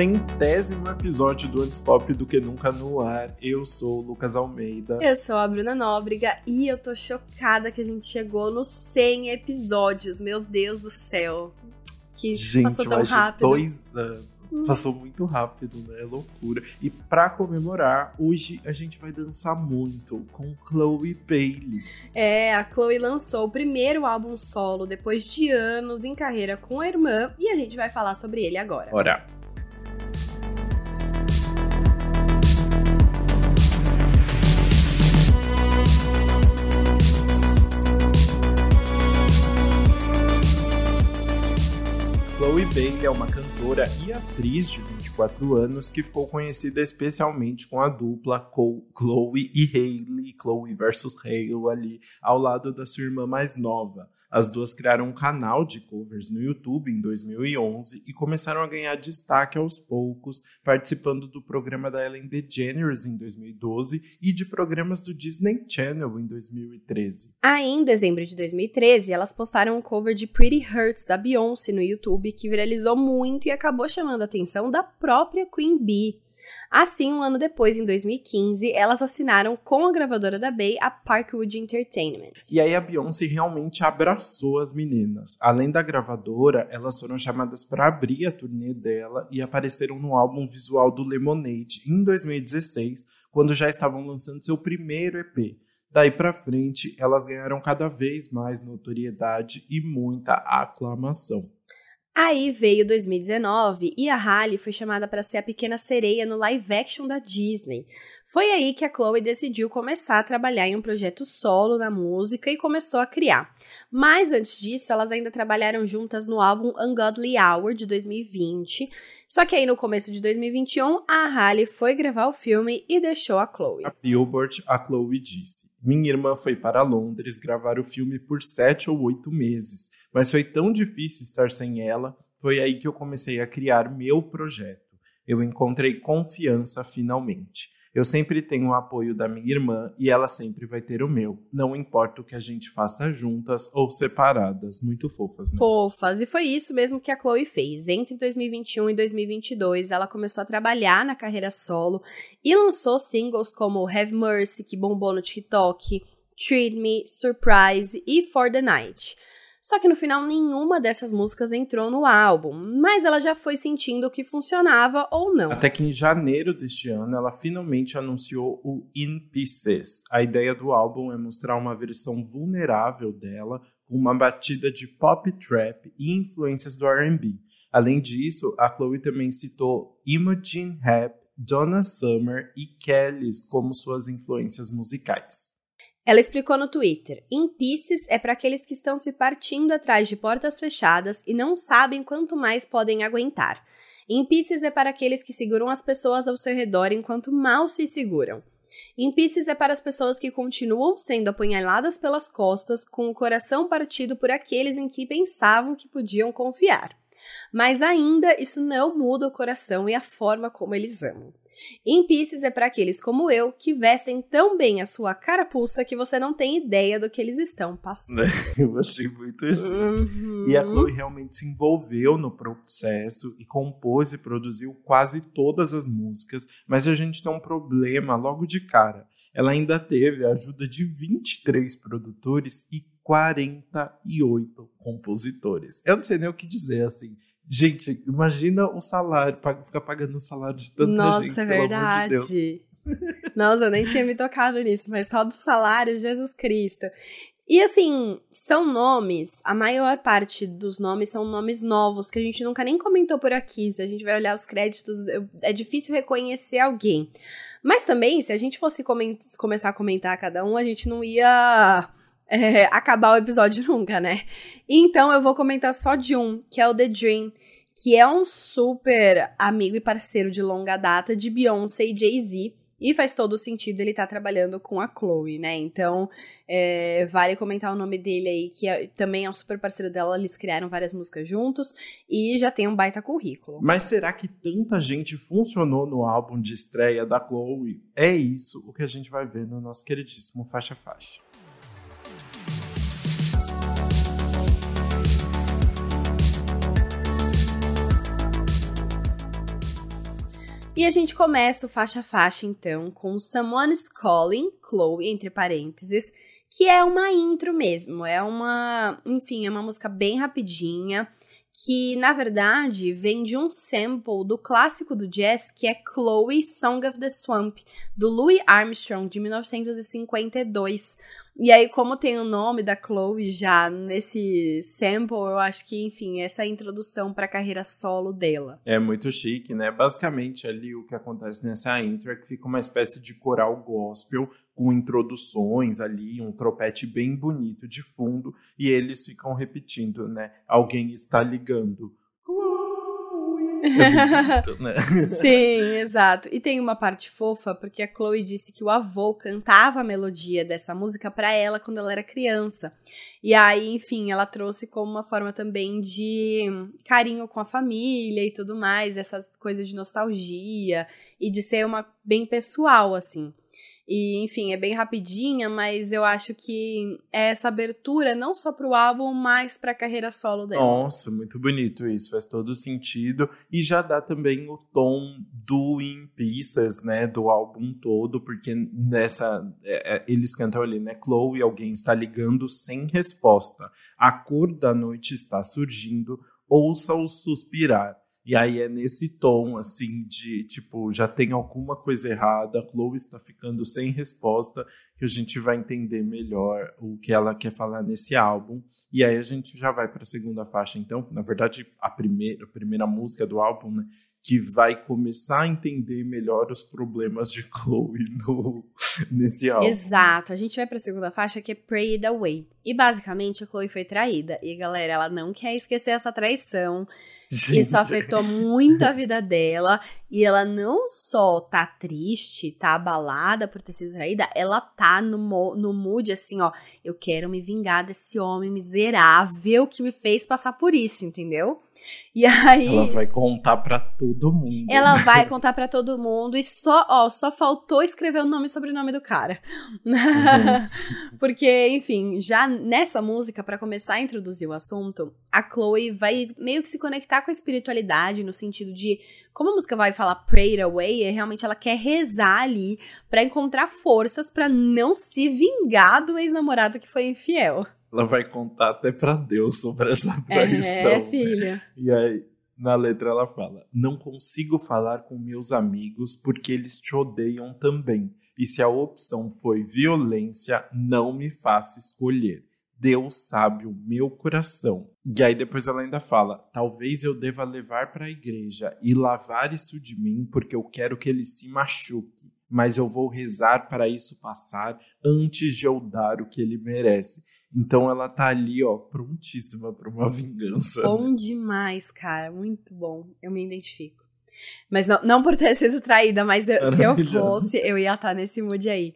centésimo episódio do Antes Pop do que Nunca no Ar. Eu sou o Lucas Almeida. Eu sou a Bruna Nóbrega e eu tô chocada que a gente chegou nos 100 episódios. Meu Deus do céu. Que gente, passou tão rápido. dois anos. Passou muito rápido, né? É loucura. E pra comemorar, hoje a gente vai dançar muito com Chloe Bailey. É, a Chloe lançou o primeiro álbum solo depois de anos em carreira com a irmã e a gente vai falar sobre ele agora. Bora! Chloe Bailey é uma cantora e atriz de 24 anos que ficou conhecida especialmente com a dupla Chloe e Hailey, Chloe versus Hailey ali, ao lado da sua irmã mais nova. As duas criaram um canal de covers no YouTube em 2011 e começaram a ganhar destaque aos poucos, participando do programa da Ellen DeGeneres em 2012 e de programas do Disney Channel em 2013. Aí, em dezembro de 2013, elas postaram um cover de Pretty Hurts da Beyoncé no YouTube que viralizou muito e acabou chamando a atenção da própria Queen Bee. Assim, um ano depois, em 2015, elas assinaram com a gravadora da Bay a Parkwood Entertainment. E aí a Beyoncé realmente abraçou as meninas. Além da gravadora, elas foram chamadas para abrir a turnê dela e apareceram no álbum visual do Lemonade em 2016, quando já estavam lançando seu primeiro EP. Daí para frente, elas ganharam cada vez mais notoriedade e muita aclamação. Aí veio 2019 e a Halle foi chamada para ser a pequena sereia no live action da Disney. Foi aí que a Chloe decidiu começar a trabalhar em um projeto solo na música e começou a criar. Mas antes disso, elas ainda trabalharam juntas no álbum Ungodly Hour de 2020. Só que aí no começo de 2021, a Halle foi gravar o filme e deixou a Chloe. A Billboard, a Chloe disse: Minha irmã foi para Londres gravar o filme por sete ou oito meses, mas foi tão difícil estar sem ela. Foi aí que eu comecei a criar meu projeto. Eu encontrei confiança finalmente. Eu sempre tenho o apoio da minha irmã e ela sempre vai ter o meu. Não importa o que a gente faça juntas ou separadas. Muito fofas, né? Fofas. E foi isso mesmo que a Chloe fez. Entre 2021 e 2022, ela começou a trabalhar na carreira solo e lançou singles como Have Mercy, que bombou no TikTok, Treat Me, Surprise e For the Night. Só que no final nenhuma dessas músicas entrou no álbum, mas ela já foi sentindo que funcionava ou não. Até que em janeiro deste ano ela finalmente anunciou o In Pieces. A ideia do álbum é mostrar uma versão vulnerável dela com uma batida de pop trap e influências do R&B. Além disso, a Chloe também citou Imogen Rap, Donna Summer e Kellys como suas influências musicais. Ela explicou no Twitter: In Pieces é para aqueles que estão se partindo atrás de portas fechadas e não sabem quanto mais podem aguentar. In Pieces é para aqueles que seguram as pessoas ao seu redor enquanto mal se seguram. In Pieces é para as pessoas que continuam sendo apunhaladas pelas costas, com o coração partido por aqueles em que pensavam que podiam confiar. Mas ainda isso não muda o coração e a forma como eles amam. In Pieces é para aqueles como eu que vestem tão bem a sua carapuça que você não tem ideia do que eles estão passando. Eu achei muito isso. Uhum. E a Chloe realmente se envolveu no processo e compôs e produziu quase todas as músicas, mas a gente tem um problema logo de cara. Ela ainda teve a ajuda de 23 produtores e 48 compositores. Eu não sei nem o que dizer, assim. Gente, imagina o salário, ficar pagando o salário de tanta Nossa, gente, é pelo amor de verdade. Deus. Nossa, eu nem tinha me tocado nisso, mas só do salário, Jesus Cristo. E assim, são nomes, a maior parte dos nomes são nomes novos que a gente nunca nem comentou por aqui. Se a gente vai olhar os créditos, é difícil reconhecer alguém. Mas também, se a gente fosse começar a comentar cada um, a gente não ia é, acabar o episódio nunca, né? Então eu vou comentar só de um, que é o The Dream, que é um super amigo e parceiro de longa data de Beyoncé e Jay-Z. E faz todo sentido ele estar trabalhando com a Chloe, né? Então, é, vale comentar o nome dele aí, que é- também é um super parceiro dela. Eles criaram várias músicas juntos e já tem um baita currículo. Mas será que tanta gente funcionou no álbum de estreia da Chloe? É isso o que a gente vai ver no nosso queridíssimo Faixa Faixa. E a gente começa o faixa a faixa, então, com Someone's Calling, Chloe, entre parênteses, que é uma intro mesmo. É uma. Enfim, é uma música bem rapidinha que na verdade vem de um sample do clássico do jazz que é Chloe Song of the Swamp, do Louis Armstrong, de 1952. E aí, como tem o nome da Chloe já nesse sample, eu acho que, enfim, essa é a introdução para a carreira solo dela. É muito chique, né? Basicamente, ali o que acontece nessa intro é que fica uma espécie de coral gospel com introduções ali, um tropete bem bonito de fundo, e eles ficam repetindo, né? Alguém está ligando. É bonito, né? Sim, exato. E tem uma parte fofa, porque a Chloe disse que o avô cantava a melodia dessa música para ela quando ela era criança. E aí, enfim, ela trouxe como uma forma também de carinho com a família e tudo mais, essa coisa de nostalgia e de ser uma bem pessoal, assim. E, enfim, é bem rapidinha, mas eu acho que é essa abertura não só pro álbum, mas pra carreira solo dela. Nossa, muito bonito isso, faz todo sentido. E já dá também o tom do In Pieces, né, do álbum todo, porque nessa. É, é, eles cantam ali, né, Chloe, alguém está ligando sem resposta. A cor da noite está surgindo, ouça-o suspirar. E aí é nesse tom, assim, de tipo, já tem alguma coisa errada, a Chloe está ficando sem resposta, que a gente vai entender melhor o que ela quer falar nesse álbum. E aí a gente já vai para a segunda faixa, então, na verdade, a primeira, a primeira música do álbum, né? Que vai começar a entender melhor os problemas de Chloe no, nesse álbum. Exato. A gente vai para a segunda faixa que é Pray It Away. E basicamente a Chloe foi traída. E galera, ela não quer esquecer essa traição. Gente. Isso afetou muito a vida dela. E ela não só tá triste, tá abalada por ter sido traída, ela tá no, no mood assim, ó. Eu quero me vingar desse homem miserável que me fez passar por isso, entendeu? E aí. Ela vai contar para todo mundo. Ela vai contar para todo mundo e só, ó, só faltou escrever o nome e sobrenome do cara. Uhum. Porque, enfim, já nessa música, para começar a introduzir o assunto, a Chloe vai meio que se conectar com a espiritualidade, no sentido de. Como a música vai falar pray it away, é realmente ela quer rezar ali para encontrar forças para não se vingar do ex-namorado que foi infiel ela vai contar até para Deus sobre essa traição. É, né? filha. E aí, na letra ela fala: Não consigo falar com meus amigos porque eles te odeiam também. E se a opção foi violência, não me faça escolher. Deus sabe o meu coração. E aí depois ela ainda fala: talvez eu deva levar para a igreja e lavar isso de mim porque eu quero que ele se machuque. Mas eu vou rezar para isso passar antes de eu dar o que ele merece. Então ela tá ali, ó, prontíssima para uma vingança. Bom né? demais, cara. Muito bom. Eu me identifico. Mas não, não por ter sido traída, mas eu, se eu fosse, eu ia estar tá nesse mood aí.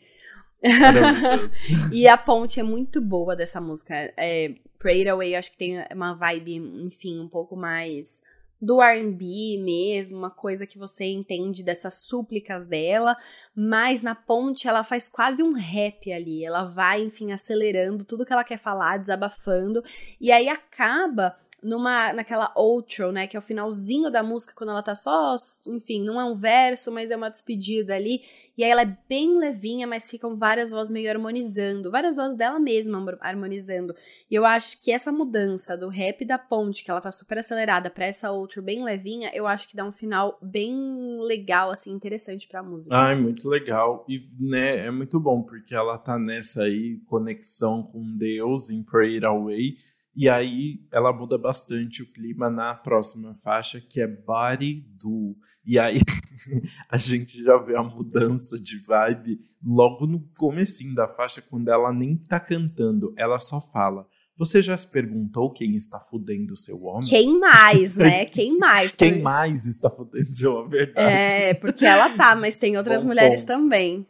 e a ponte é muito boa dessa música. É, Pray Away, acho que tem uma vibe, enfim, um pouco mais do R&B mesmo, uma coisa que você entende dessas súplicas dela, mas na ponte ela faz quase um rap ali, ela vai, enfim, acelerando tudo que ela quer falar, desabafando, e aí acaba numa naquela outro, né, que é o finalzinho da música quando ela tá só, enfim, não é um verso, mas é uma despedida ali, e aí ela é bem levinha, mas ficam várias vozes meio harmonizando, várias vozes dela mesma harmonizando. E eu acho que essa mudança do rap da ponte, que ela tá super acelerada, para essa outro bem levinha, eu acho que dá um final bem legal assim, interessante para música. Ai, muito legal. E né, é muito bom porque ela tá nessa aí conexão com Deus em Pray It Away e aí ela muda bastante o clima na próxima faixa, que é Body Do. E aí a gente já vê a mudança de vibe logo no comecinho da faixa, quando ela nem tá cantando, ela só fala. Você já se perguntou quem está fudendo seu homem? Quem mais, né? Quem mais? quem mais está fudendo seu homem, verdade. É, porque ela tá, mas tem outras Bom mulheres ponto. também.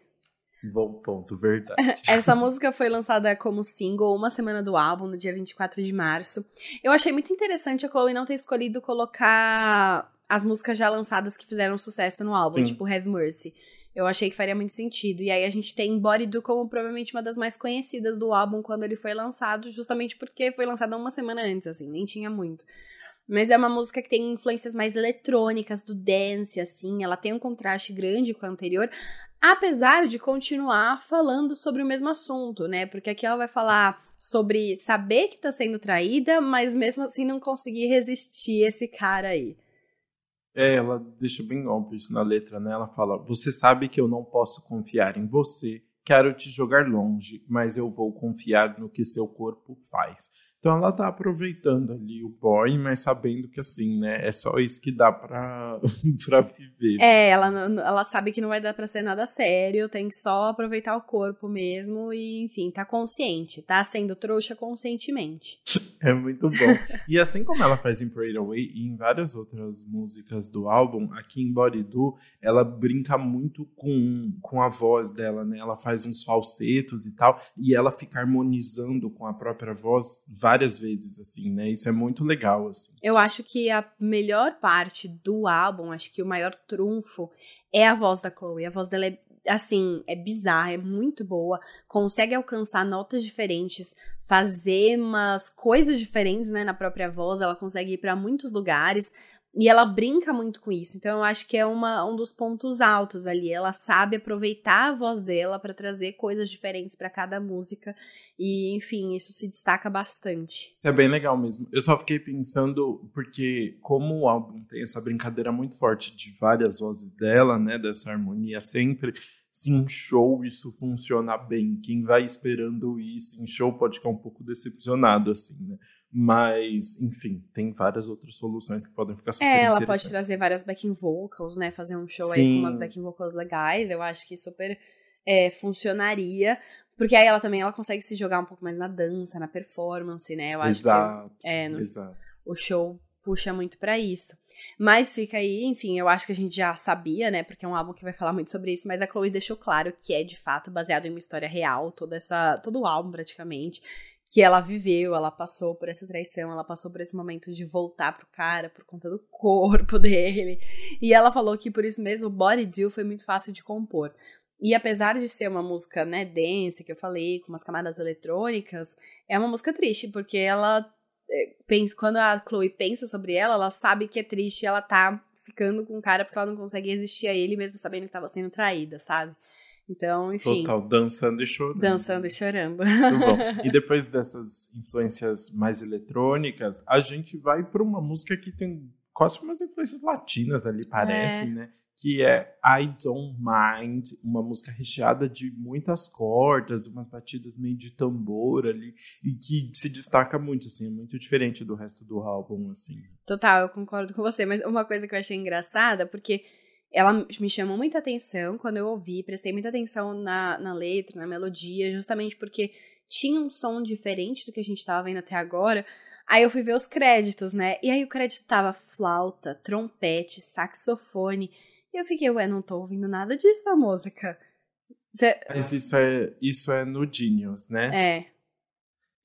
Bom ponto, verdade. Essa música foi lançada como single uma semana do álbum, no dia 24 de março. Eu achei muito interessante a Chloe não ter escolhido colocar as músicas já lançadas que fizeram sucesso no álbum, Sim. tipo Have Mercy. Eu achei que faria muito sentido. E aí a gente tem Body Do como provavelmente uma das mais conhecidas do álbum quando ele foi lançado, justamente porque foi lançado uma semana antes, assim, nem tinha muito. Mas é uma música que tem influências mais eletrônicas, do dance, assim. Ela tem um contraste grande com a anterior, apesar de continuar falando sobre o mesmo assunto, né? Porque aqui ela vai falar sobre saber que tá sendo traída, mas mesmo assim não conseguir resistir esse cara aí. É, ela deixa bem óbvio isso na letra, né? Ela fala: Você sabe que eu não posso confiar em você, quero te jogar longe, mas eu vou confiar no que seu corpo faz. Então ela tá aproveitando ali o boy, mas sabendo que assim, né, é só isso que dá pra, pra viver. É, ela, ela sabe que não vai dar pra ser nada sério, tem que só aproveitar o corpo mesmo e, enfim, tá consciente, tá sendo trouxa conscientemente. É muito bom. e assim como ela faz em Parade Away e em várias outras músicas do álbum, aqui em Body Do, ela brinca muito com, com a voz dela, né? Ela faz uns falsetos e tal, e ela fica harmonizando com a própria voz várias vezes, assim, né? Isso é muito legal, assim. Eu acho que a melhor parte do álbum, acho que o maior trunfo é a voz da Chloe. A voz dela é assim, é bizarra, é muito boa, consegue alcançar notas diferentes, fazer umas coisas diferentes, né, na própria voz, ela consegue ir para muitos lugares. E ela brinca muito com isso. Então eu acho que é uma, um dos pontos altos ali. Ela sabe aproveitar a voz dela para trazer coisas diferentes para cada música. E, enfim, isso se destaca bastante. É bem legal mesmo. Eu só fiquei pensando, porque como o álbum tem essa brincadeira muito forte de várias vozes dela, né? Dessa harmonia sempre. Se em show isso funciona bem, quem vai esperando isso em show pode ficar um pouco decepcionado, assim, né? Mas, enfim, tem várias outras soluções que podem ficar super É, ela pode trazer várias backing vocals, né? Fazer um show Sim. aí com umas backing vocals legais. Eu acho que super é, funcionaria. Porque aí ela também ela consegue se jogar um pouco mais na dança, na performance, né? Eu acho exato, que é, no, exato. o show puxa muito para isso. Mas fica aí, enfim, eu acho que a gente já sabia, né? Porque é um álbum que vai falar muito sobre isso, mas a Chloe deixou claro que é de fato baseado em uma história real, toda essa, todo o álbum praticamente que ela viveu, ela passou por essa traição, ela passou por esse momento de voltar pro cara por conta do corpo dele. E ela falou que por isso mesmo Body Deal foi muito fácil de compor. E apesar de ser uma música, né, densa, que eu falei, com umas camadas eletrônicas, é uma música triste, porque ela é, pensa, quando a Chloe pensa sobre ela, ela sabe que é triste, ela tá ficando com o cara porque ela não consegue resistir a ele mesmo sabendo que tava sendo traída, sabe? Então, enfim. Total, dançando e chorando. Dançando e chorando. E depois dessas influências mais eletrônicas, a gente vai para uma música que tem quase umas influências latinas ali, parece, é. né? Que é I Don't Mind, uma música recheada de muitas cordas, umas batidas meio de tambor ali, e que se destaca muito, assim, é muito diferente do resto do álbum, assim. Total, eu concordo com você, mas uma coisa que eu achei engraçada, porque ela me chamou muita atenção quando eu ouvi, prestei muita atenção na, na letra, na melodia, justamente porque tinha um som diferente do que a gente estava vendo até agora. Aí eu fui ver os créditos, né? E aí o crédito tava flauta, trompete, saxofone. E eu fiquei, ué, não tô ouvindo nada disso na música. Cê... Mas isso é, isso é no Genius, né? É.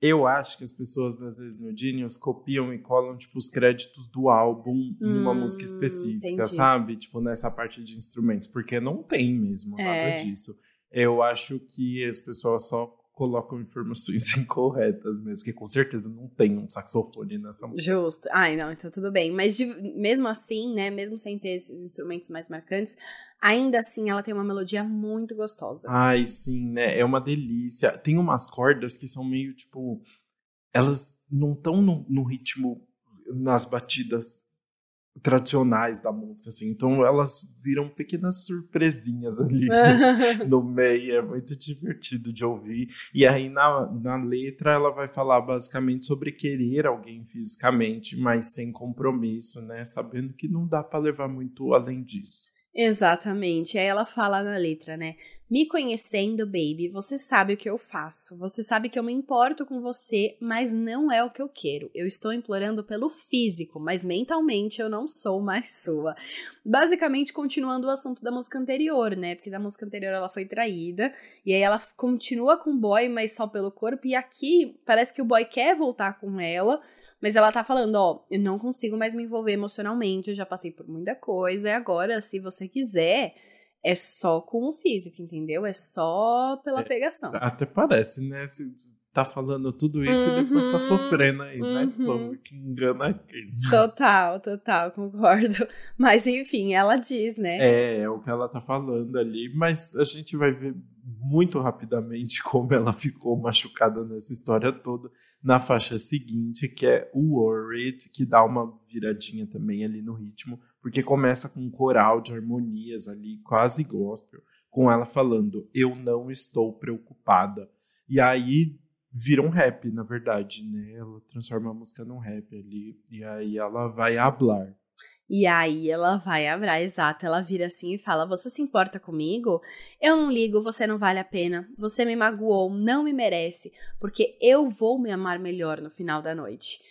Eu acho que as pessoas, às vezes, no Genius, copiam e colam, tipo, os créditos do álbum hum, numa música específica, entendi. sabe? Tipo, nessa parte de instrumentos. Porque não tem mesmo é. nada disso. Eu acho que as pessoas só colocam informações incorretas mesmo, porque com certeza não tem um saxofone nessa música. Justo. Ai, não, então tudo bem. Mas de, mesmo assim, né, mesmo sem ter esses instrumentos mais marcantes, ainda assim ela tem uma melodia muito gostosa. Ai, sim, né? É uma delícia. Tem umas cordas que são meio tipo. Elas não estão no ritmo, nas batidas tradicionais da música, assim. Então elas viram pequenas surpresinhas ali no meio. É muito divertido de ouvir. E aí na, na letra ela vai falar basicamente sobre querer alguém fisicamente, mas sem compromisso, né? Sabendo que não dá para levar muito além disso. Exatamente. Aí ela fala na letra, né? Me conhecendo, baby, você sabe o que eu faço. Você sabe que eu me importo com você, mas não é o que eu quero. Eu estou implorando pelo físico, mas mentalmente eu não sou mais sua. Basicamente, continuando o assunto da música anterior, né? Porque da música anterior ela foi traída, e aí ela continua com o boy, mas só pelo corpo, e aqui parece que o boy quer voltar com ela, mas ela tá falando, ó, eu não consigo mais me envolver emocionalmente, eu já passei por muita coisa, e agora, se você quiser é só com o físico, entendeu? É só pela é, pegação. Até parece, né? tá falando tudo isso uhum, e depois tá uhum. sofrendo aí, né? uhum. né? Chloe? Que engana quem. Total, total, concordo. Mas enfim, ela diz, né? É, é o que ela tá falando ali, mas a gente vai ver muito rapidamente como ela ficou machucada nessa história toda na faixa seguinte, que é o Worried, que dá uma viradinha também ali no ritmo, porque começa com um coral de harmonias ali, quase gospel, com ela falando: Eu não estou preocupada. E aí vira um rap, na verdade, né? Ela transforma a música num rap ali, e aí ela vai hablar. E aí ela vai abrir, exato, ela vira assim e fala: Você se importa comigo? Eu não ligo, você não vale a pena. Você me magoou, não me merece, porque eu vou me amar melhor no final da noite.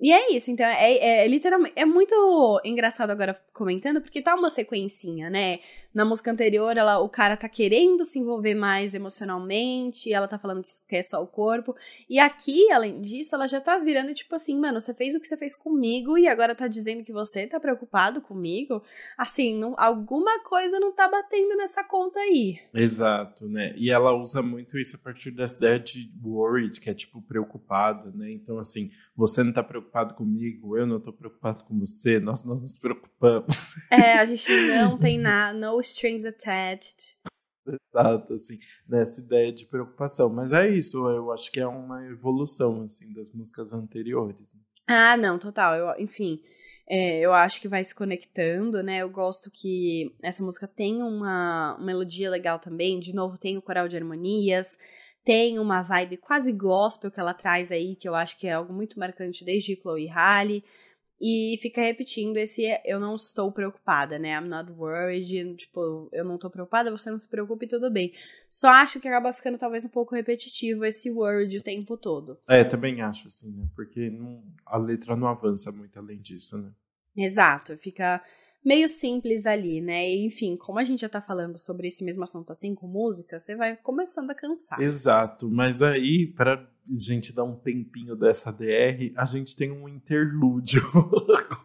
E é isso, então é, é, literalmente. É muito engraçado agora comentando, porque tá uma sequencinha, né? Na música anterior, ela, o cara tá querendo se envolver mais emocionalmente, ela tá falando que quer só o corpo. E aqui, além disso, ela já tá virando tipo assim, mano, você fez o que você fez comigo e agora tá dizendo que você tá preocupado comigo. Assim, não, alguma coisa não tá batendo nessa conta aí. Exato, né? E ela usa muito isso a partir dessa ideia de worried, que é tipo preocupada, né? Então, assim, você não tá preocupado comigo, eu não tô preocupado com você, nós, nós nos preocupamos. É, a gente não tem nada, no strings attached. Exato, assim, nessa ideia de preocupação. Mas é isso, eu acho que é uma evolução, assim, das músicas anteriores. Né? Ah, não, total. Eu, enfim, é, eu acho que vai se conectando, né? Eu gosto que essa música tem uma, uma melodia legal também. De novo, tem o coral de harmonias, tem uma vibe quase gospel que ela traz aí, que eu acho que é algo muito marcante desde Chloe Halle e fica repetindo esse eu não estou preocupada, né? I'm not worried, tipo, eu não estou preocupada, você não se preocupe, tudo bem. Só acho que acaba ficando talvez um pouco repetitivo esse word o tempo todo. É, também acho assim, né? Porque não, a letra não avança muito além disso, né? Exato, fica meio simples ali, né? Enfim, como a gente já tá falando sobre esse mesmo assunto assim com música, você vai começando a cansar. Exato, mas aí, pra gente dar um tempinho dessa DR, a gente tem um interlúdio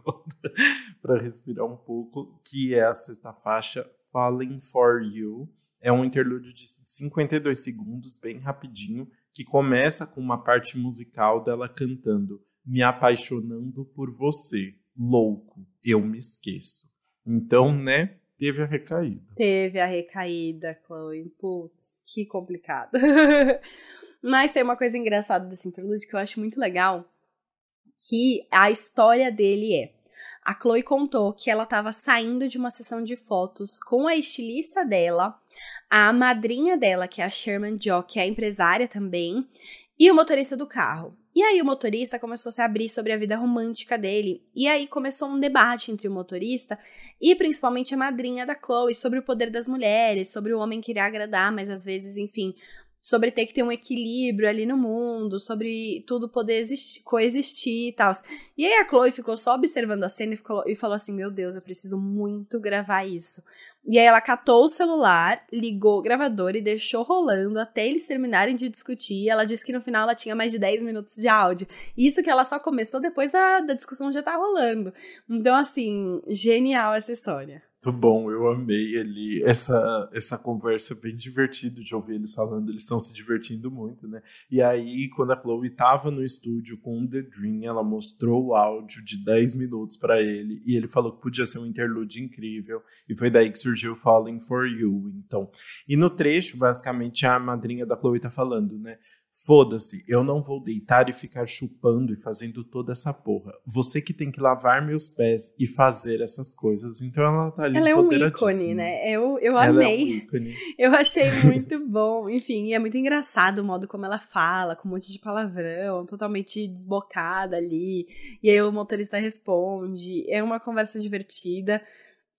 para respirar um pouco, que é a sexta faixa, Falling for You. É um interlúdio de 52 segundos, bem rapidinho, que começa com uma parte musical dela cantando Me apaixonando por você louco, eu me esqueço. Então, né, teve a recaída. Teve a recaída, Chloe. Putz, que complicado. Mas tem uma coisa engraçada desse interlude que eu acho muito legal, que a história dele é a Chloe contou que ela estava saindo de uma sessão de fotos com a estilista dela, a madrinha dela, que é a Sherman Jock, que é empresária também, e o motorista do carro. E aí o motorista começou a se abrir sobre a vida romântica dele. E aí começou um debate entre o motorista e principalmente a madrinha da Chloe sobre o poder das mulheres, sobre o homem querer agradar, mas às vezes, enfim, sobre ter que ter um equilíbrio ali no mundo, sobre tudo poder existir, coexistir e tal. E aí a Chloe ficou só observando a cena e, ficou, e falou assim: Meu Deus, eu preciso muito gravar isso. E aí ela catou o celular, ligou o gravador e deixou rolando até eles terminarem de discutir. Ela disse que no final ela tinha mais de 10 minutos de áudio. Isso que ela só começou depois da, da discussão já tá rolando. Então, assim, genial essa história. Muito bom, eu amei ali essa, essa conversa bem divertida de ouvir eles falando, eles estão se divertindo muito, né? E aí, quando a Chloe estava no estúdio com o The Dream, ela mostrou o áudio de 10 minutos para ele e ele falou que podia ser um interlude incrível e foi daí que surgiu Falling for You, então. E no trecho, basicamente, a madrinha da Chloe tá falando, né? Foda-se, eu não vou deitar e ficar chupando e fazendo toda essa porra. Você que tem que lavar meus pés e fazer essas coisas. Então ela tá ali Ela é um ícone, né? Eu, eu amei. É um. Eu achei muito bom. Enfim, é muito engraçado o modo como ela fala, com um monte de palavrão, totalmente desbocada ali. E aí o motorista responde. É uma conversa divertida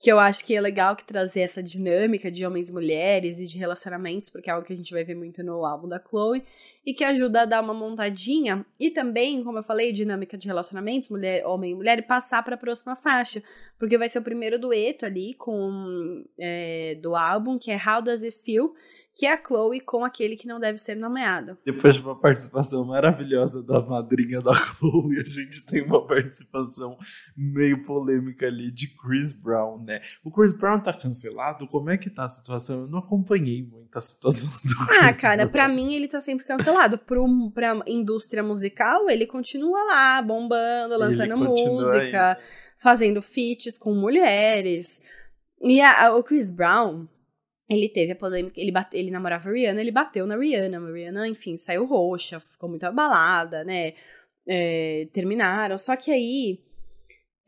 que eu acho que é legal que trazer essa dinâmica de homens e mulheres e de relacionamentos, porque é algo que a gente vai ver muito no álbum da Chloe, e que ajuda a dar uma montadinha e também, como eu falei, dinâmica de relacionamentos, mulher, homem e mulher, e passar para a próxima faixa, porque vai ser o primeiro dueto ali com é, do álbum, que é How Does It Feel, que é a Chloe com aquele que não deve ser nomeado. Depois de uma participação maravilhosa da madrinha da Chloe, a gente tem uma participação meio polêmica ali de Chris Brown, né? O Chris Brown tá cancelado? Como é que tá a situação? Eu não acompanhei muito a situação do Ah, Chris cara, para mim ele tá sempre cancelado. Pro, pra indústria musical, ele continua lá, bombando, lançando música, aí. fazendo feats com mulheres. E a, a, o Chris Brown, ele teve a polêmica, ele, bate, ele namorava a Rihanna, ele bateu na Rihanna, a Rihanna, enfim, saiu roxa, ficou muito abalada, né, é, terminaram, só que aí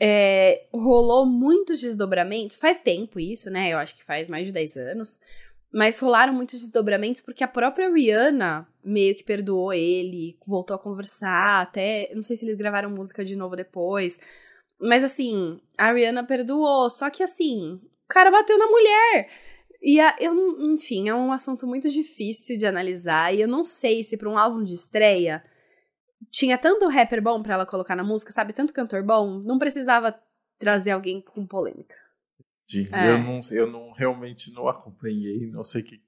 é, rolou muitos desdobramentos, faz tempo isso, né, eu acho que faz mais de 10 anos, mas rolaram muitos desdobramentos porque a própria Rihanna meio que perdoou ele, voltou a conversar, até, não sei se eles gravaram música de novo depois, mas assim, a Rihanna perdoou, só que assim, o cara bateu na mulher, e a, eu, enfim, é um assunto muito difícil de analisar. E eu não sei se para um álbum de estreia tinha tanto rapper bom para ela colocar na música, sabe? Tanto cantor bom, não precisava trazer alguém com polêmica. É. Eu, não, eu não realmente não acompanhei, não sei que.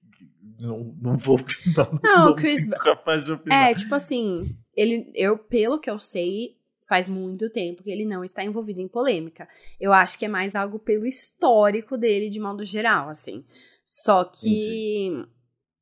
Não, não vou opinar. Não, não Chris, me capaz de opinar. É, tipo assim, ele, eu, pelo que eu sei, faz muito tempo que ele não está envolvido em polêmica. Eu acho que é mais algo pelo histórico dele, de modo geral, assim. Só que. Entendi.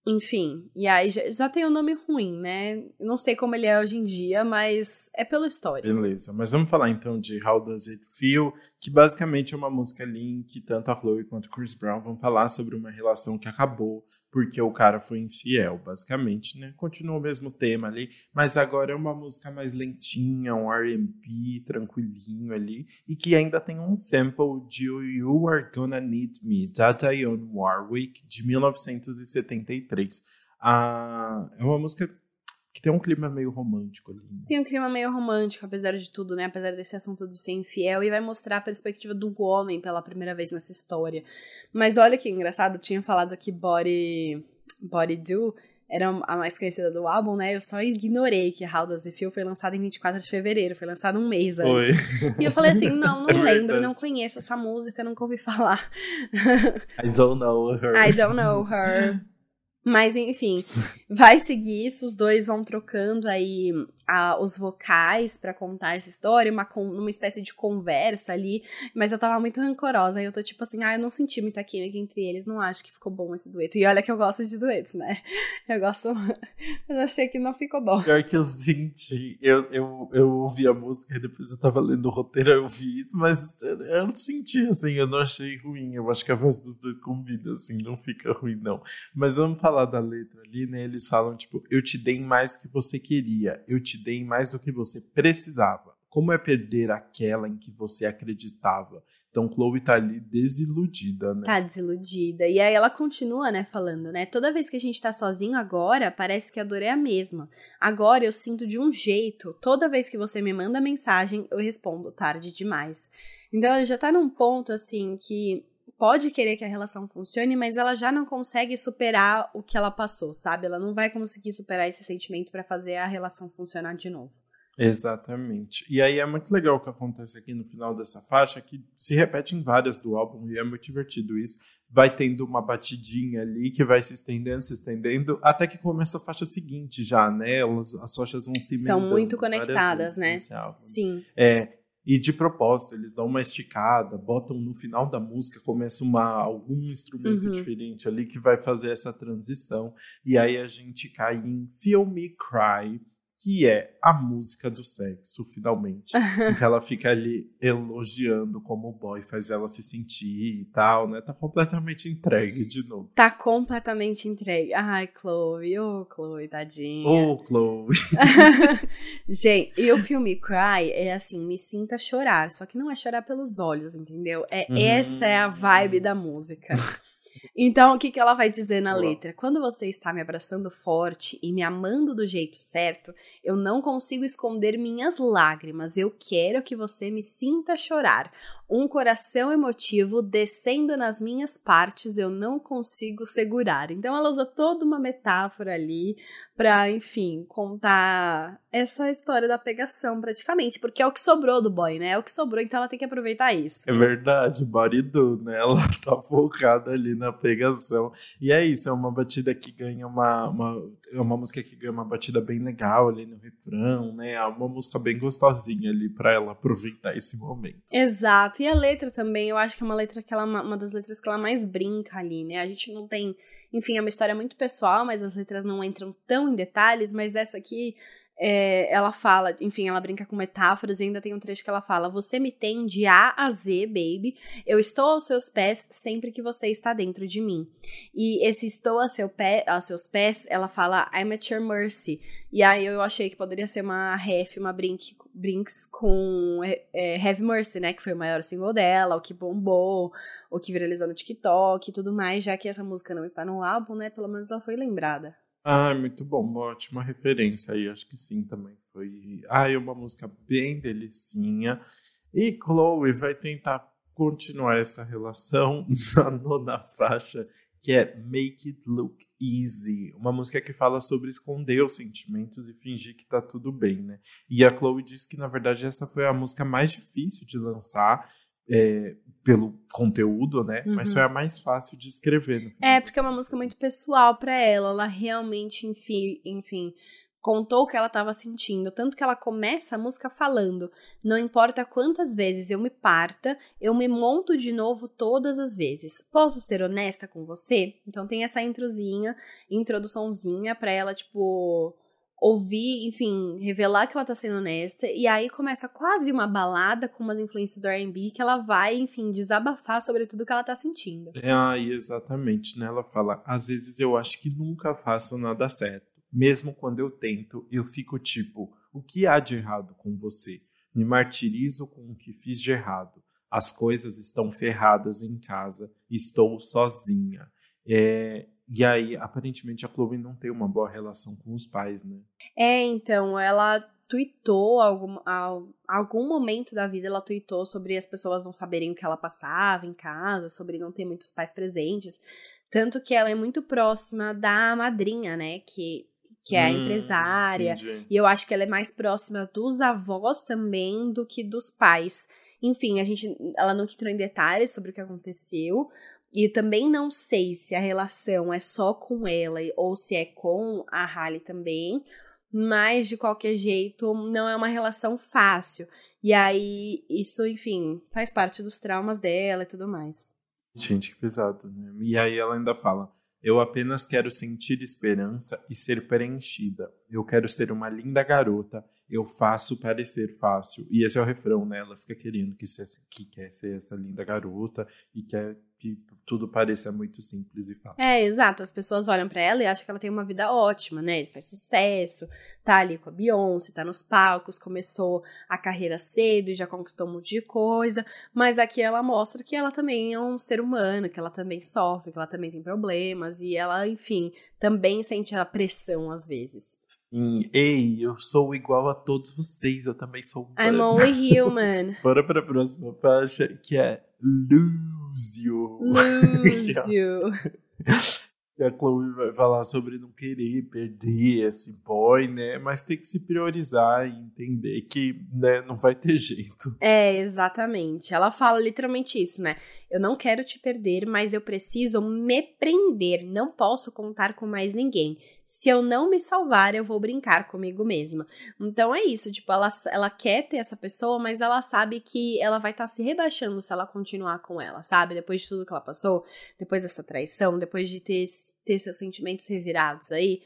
Enfim, e aí já, já, tem um nome ruim, né? não sei como ele é hoje em dia, mas é pela história. Beleza, mas vamos falar então de How Does It Feel, que basicamente é uma música ali em que tanto a Chloe quanto o Chris Brown vão falar sobre uma relação que acabou, porque o cara foi infiel, basicamente, né? Continua o mesmo tema ali, mas agora é uma música mais lentinha, um R&B tranquilinho ali, e que ainda tem um sample de You Are Gonna Need Me, da Dionne Warwick, de 1973. Ah, é uma música que tem um clima meio romântico ali. Né? Tem um clima meio romântico, apesar de tudo, né? Apesar desse assunto de ser infiel, e vai mostrar a perspectiva do homem pela primeira vez nessa história. Mas olha que engraçado, eu tinha falado que Body, Body Do era a mais conhecida do álbum, né? Eu só ignorei que How Does It Feel foi lançado em 24 de fevereiro, foi lançado um mês antes. Foi. E eu falei assim, não, não é lembro, verdade. não conheço essa música, nunca ouvi falar. I don't know her. I don't know her. Mas enfim, vai seguir isso, os dois vão trocando aí a, os vocais para contar essa história, uma, uma espécie de conversa ali, mas eu tava muito rancorosa, aí eu tô tipo assim, ah, eu não senti muita química entre eles, não acho que ficou bom esse dueto. E olha que eu gosto de duetos, né? Eu gosto, eu achei que não ficou bom. Pior que eu senti, eu, eu, eu ouvi a música e depois eu tava lendo o roteiro, eu vi isso, mas eu não senti, assim, eu não achei ruim, eu acho que a voz dos dois combina, assim, não fica ruim não. Mas vamos falar da letra ali, né? Eles falam, tipo, eu te dei mais do que você queria, eu te dei mais do que você precisava. Como é perder aquela em que você acreditava? Então, Chloe tá ali desiludida, né? Tá desiludida. E aí ela continua, né, falando, né? Toda vez que a gente tá sozinho agora, parece que a dor é a mesma. Agora eu sinto de um jeito. Toda vez que você me manda mensagem, eu respondo tarde demais. Então, ela já tá num ponto, assim, que pode querer que a relação funcione, mas ela já não consegue superar o que ela passou, sabe? Ela não vai conseguir superar esse sentimento para fazer a relação funcionar de novo. Exatamente. E aí é muito legal o que acontece aqui no final dessa faixa, que se repete em várias do álbum, e é muito divertido isso. Vai tendo uma batidinha ali que vai se estendendo, se estendendo, até que começa a faixa seguinte já, né? Elas, as faixas vão se São muito conectadas, né? Sim. É, e de propósito, eles dão uma esticada, botam no final da música, começa uma, algum instrumento uhum. diferente ali que vai fazer essa transição. E aí a gente cai em Feel Me Cry, que é a música do sexo, finalmente. em que ela fica ali elogiando como o boy faz ela se sentir e tal, né? Tá completamente entregue de novo. Tá completamente entregue. Ai, Chloe, ô oh, Chloe, tadinha. Ô, oh, Chloe. Gente, e o filme Cry é assim, me sinta chorar, só que não é chorar pelos olhos, entendeu? É hum. essa é a vibe da música. Então, o que, que ela vai dizer na letra? Quando você está me abraçando forte e me amando do jeito certo, eu não consigo esconder minhas lágrimas. Eu quero que você me sinta chorar. Um coração emotivo descendo nas minhas partes, eu não consigo segurar. Então, ela usa toda uma metáfora ali pra, enfim, contar essa história da pegação, praticamente, porque é o que sobrou do boy, né? É o que sobrou, então ela tem que aproveitar isso. É verdade, marido, né? Ela tá focada ali na pegação. E é isso, é uma batida que ganha uma, uma. É uma música que ganha uma batida bem legal ali no refrão, né? É uma música bem gostosinha ali para ela aproveitar esse momento. Exato. E a letra também, eu acho que é uma letra que ela, uma das letras que ela mais brinca ali, né? A gente não tem. Enfim, é uma história muito pessoal, mas as letras não entram tão em detalhes, mas essa aqui é, ela fala, enfim, ela brinca com metáforas e ainda tem um trecho que ela fala: Você me tem de A a Z, baby. Eu estou aos seus pés sempre que você está dentro de mim. E esse estou a seu pé, aos seus pés, ela fala I'm at your mercy. E aí eu achei que poderia ser uma ref, uma brink, brinks com é, é, Have Mercy, né? Que foi o maior single dela, o que bombou, o que viralizou no TikTok e tudo mais, já que essa música não está no álbum, né? Pelo menos ela foi lembrada. Ah, muito bom, uma ótima referência aí, acho que sim também foi. Ah, é uma música bem delicinha. E Chloe vai tentar continuar essa relação na nona faixa, que é Make It Look Easy, uma música que fala sobre esconder os sentimentos e fingir que tá tudo bem, né? E a Chloe diz que na verdade essa foi a música mais difícil de lançar é, pelo conteúdo, né? Uhum. Mas foi a mais fácil de escrever. É, porque é uma música muito pessoal para ela. Ela realmente, enfim, enfim, contou o que ela estava sentindo. Tanto que ela começa a música falando: Não importa quantas vezes eu me parta, eu me monto de novo todas as vezes. Posso ser honesta com você? Então tem essa introzinha, introduçãozinha para ela, tipo ouvir, enfim, revelar que ela tá sendo honesta, e aí começa quase uma balada com umas influências do R&B que ela vai, enfim, desabafar sobre tudo que ela tá sentindo. É, ah, exatamente, né? Ela fala, às vezes eu acho que nunca faço nada certo. Mesmo quando eu tento, eu fico tipo, o que há de errado com você? Me martirizo com o que fiz de errado. As coisas estão ferradas em casa, estou sozinha. É, e aí, aparentemente, a Chloe não tem uma boa relação com os pais, né? É, então, ela tweetou algum, algum momento da vida, ela tweetou sobre as pessoas não saberem o que ela passava em casa, sobre não ter muitos pais presentes. Tanto que ela é muito próxima da madrinha, né? Que, que é a hum, empresária. Entendi. E eu acho que ela é mais próxima dos avós também do que dos pais. Enfim, a gente, ela não entrou em detalhes sobre o que aconteceu, e também não sei se a relação é só com ela ou se é com a Halle também, mas de qualquer jeito não é uma relação fácil. E aí, isso, enfim, faz parte dos traumas dela e tudo mais. Gente, que pesado, né? E aí ela ainda fala: Eu apenas quero sentir esperança e ser preenchida. Eu quero ser uma linda garota. Eu faço parecer fácil. E esse é o refrão, né? Ela fica querendo que, ser, que quer ser essa linda garota e quer que tudo pareça muito simples e fácil. É, exato. As pessoas olham para ela e acham que ela tem uma vida ótima, né? Ele faz sucesso, tá ali com a Beyoncé, tá nos palcos, começou a carreira cedo e já conquistou um monte de coisa. Mas aqui ela mostra que ela também é um ser humano, que ela também sofre, que ela também tem problemas e ela, enfim, também sente a pressão às vezes. Sim. Ei, eu sou igual a todos vocês, eu também sou. I'm only human. Bora para a próxima faixa, que é Lose You. Lose You. E a Chloe vai falar sobre não querer perder esse boy, né? Mas tem que se priorizar e entender que né, não vai ter jeito. É, exatamente. Ela fala literalmente isso, né? Eu não quero te perder, mas eu preciso me prender. Não posso contar com mais ninguém se eu não me salvar, eu vou brincar comigo mesma. Então é isso, tipo, ela, ela quer ter essa pessoa, mas ela sabe que ela vai estar tá se rebaixando se ela continuar com ela, sabe? Depois de tudo que ela passou, depois dessa traição, depois de ter, ter seus sentimentos revirados aí,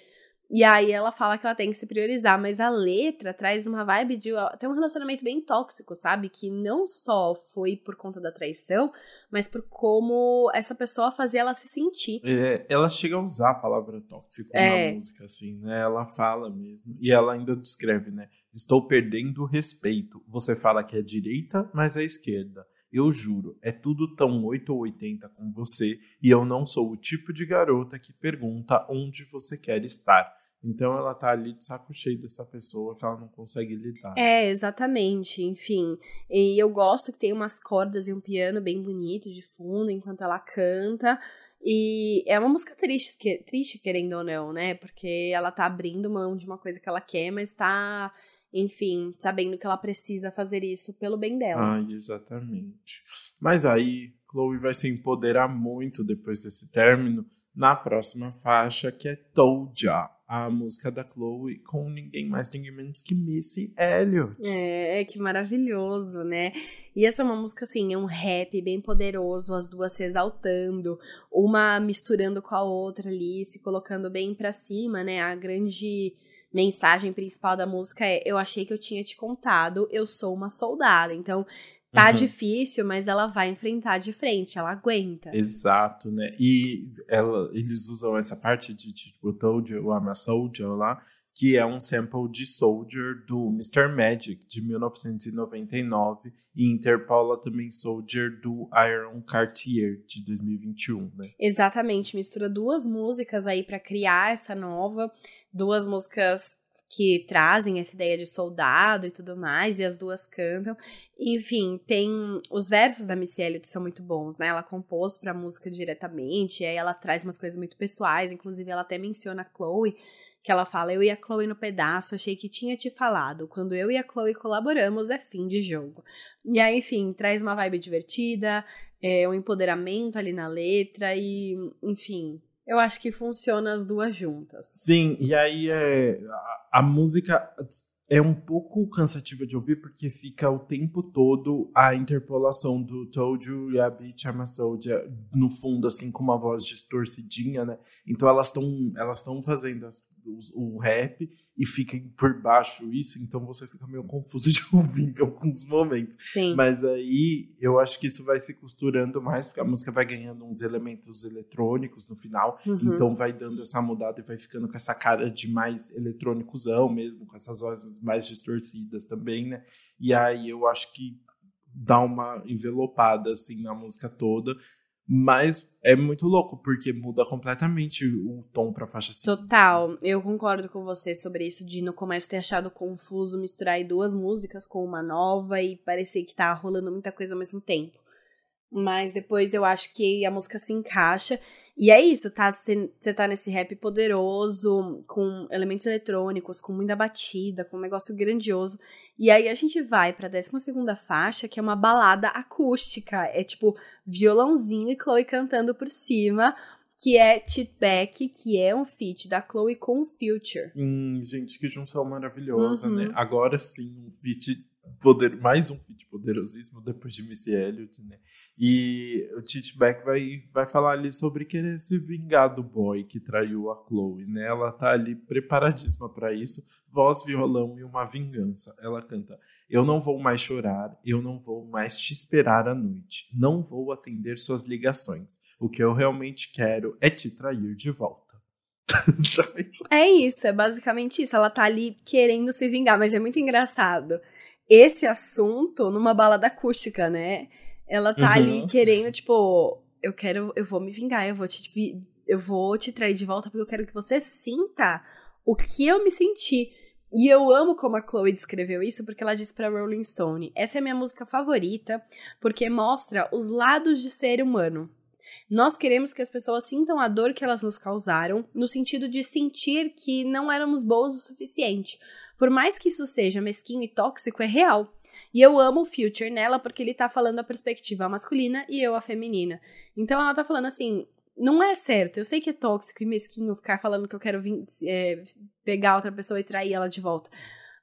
e aí ela fala que ela tem que se priorizar, mas a letra traz uma vibe de tem um relacionamento bem tóxico, sabe? Que não só foi por conta da traição, mas por como essa pessoa fazia ela se sentir. É, ela chega a usar a palavra tóxico é. na música, assim, né? Ela fala mesmo. E ela ainda descreve, né? Estou perdendo o respeito. Você fala que é direita, mas é esquerda. Eu juro, é tudo tão 8 ou 80 com você e eu não sou o tipo de garota que pergunta onde você quer estar. Então ela tá ali de saco cheio dessa pessoa que ela não consegue lidar. É, exatamente. Enfim. E eu gosto que tem umas cordas e um piano bem bonito de fundo enquanto ela canta. E é uma música triste, triste, querendo ou não, né? Porque ela tá abrindo mão de uma coisa que ela quer, mas tá, enfim, sabendo que ela precisa fazer isso pelo bem dela. Ah, exatamente. Mas aí, Chloe vai se empoderar muito depois desse término na próxima faixa, que é Told Ya, a música da Chloe com ninguém mais, ninguém menos que Missy Elliott. É, que maravilhoso, né? E essa é uma música, assim, é um rap bem poderoso, as duas se exaltando, uma misturando com a outra ali, se colocando bem pra cima, né? A grande mensagem principal da música é: Eu achei que eu tinha te contado, eu sou uma soldada. Então, Tá uhum. difícil, mas ela vai enfrentar de frente, ela aguenta. Exato, né? E ela, eles usam essa parte de tipo Told You, I'm a Soldier lá, que é um sample de Soldier do Mr. Magic de 1999 e interpola também Soldier do Iron Cartier de 2021, né? Exatamente, mistura duas músicas aí para criar essa nova, duas músicas que trazem essa ideia de soldado e tudo mais, e as duas cantam. Enfim, tem os versos da Missy Elliott são muito bons, né? Ela compôs para a música diretamente, e aí ela traz umas coisas muito pessoais, inclusive ela até menciona a Chloe, que ela fala: "Eu e a Chloe no pedaço, achei que tinha te falado. Quando eu e a Chloe colaboramos é fim de jogo". E aí, enfim, traz uma vibe divertida, é, um empoderamento ali na letra e, enfim, eu acho que funciona as duas juntas. Sim, e aí é, a, a música é um pouco cansativa de ouvir porque fica o tempo todo a interpolação do Told You a Beach I'm a Soldier no fundo, assim, com uma voz distorcidinha, né? Então elas estão elas fazendo o, o, rap e fica por baixo isso, então você fica meio confuso de ouvir em alguns momentos. Sim. Mas aí eu acho que isso vai se costurando mais, porque a música vai ganhando uns elementos eletrônicos no final, uhum. então vai dando essa mudada e vai ficando com essa cara de mais eletrônicozão mesmo, com essas vozes mais distorcidas também, né? E aí eu acho que dá uma envelopada assim na música toda mas é muito louco, porque muda completamente o tom pra faixa seguinte. Total. Eu concordo com você sobre isso de no começo ter achado confuso misturar duas músicas com uma nova e parecer que tá rolando muita coisa ao mesmo tempo. Mas depois eu acho que a música se encaixa. E é isso, tá? Você tá nesse rap poderoso, com elementos eletrônicos, com muita batida, com um negócio grandioso. E aí a gente vai pra 12 faixa, que é uma balada acústica. É tipo violãozinho e Chloe cantando por cima. Que é Cheat Back, que é um feat da Chloe com o Future. Hum, gente, que junção maravilhosa, né? uhum. né? Agora sim, um feat poder, mais um feat poderosíssimo depois de Missy Elliott, né? E o Tite vai, vai falar ali sobre querer se vingar do boy que traiu a Chloe, né? Ela tá ali preparadíssima para isso, voz, violão e uma vingança. Ela canta: Eu não vou mais chorar, eu não vou mais te esperar à noite, não vou atender suas ligações. O que eu realmente quero é te trair de volta. é isso, é basicamente isso. Ela tá ali querendo se vingar, mas é muito engraçado esse assunto numa balada acústica, né? Ela tá uhum. ali querendo, tipo, eu quero, eu vou me vingar, eu vou te, eu vou te trair de volta porque eu quero que você sinta o que eu me senti. E eu amo como a Chloe descreveu isso, porque ela disse pra Rolling Stone: essa é a minha música favorita, porque mostra os lados de ser humano. Nós queremos que as pessoas sintam a dor que elas nos causaram, no sentido de sentir que não éramos boas o suficiente. Por mais que isso seja mesquinho e tóxico, é real. E eu amo o Future nela porque ele tá falando a perspectiva masculina e eu a feminina. Então ela tá falando assim: não é certo. Eu sei que é tóxico e mesquinho ficar falando que eu quero vir, é, pegar outra pessoa e trair ela de volta.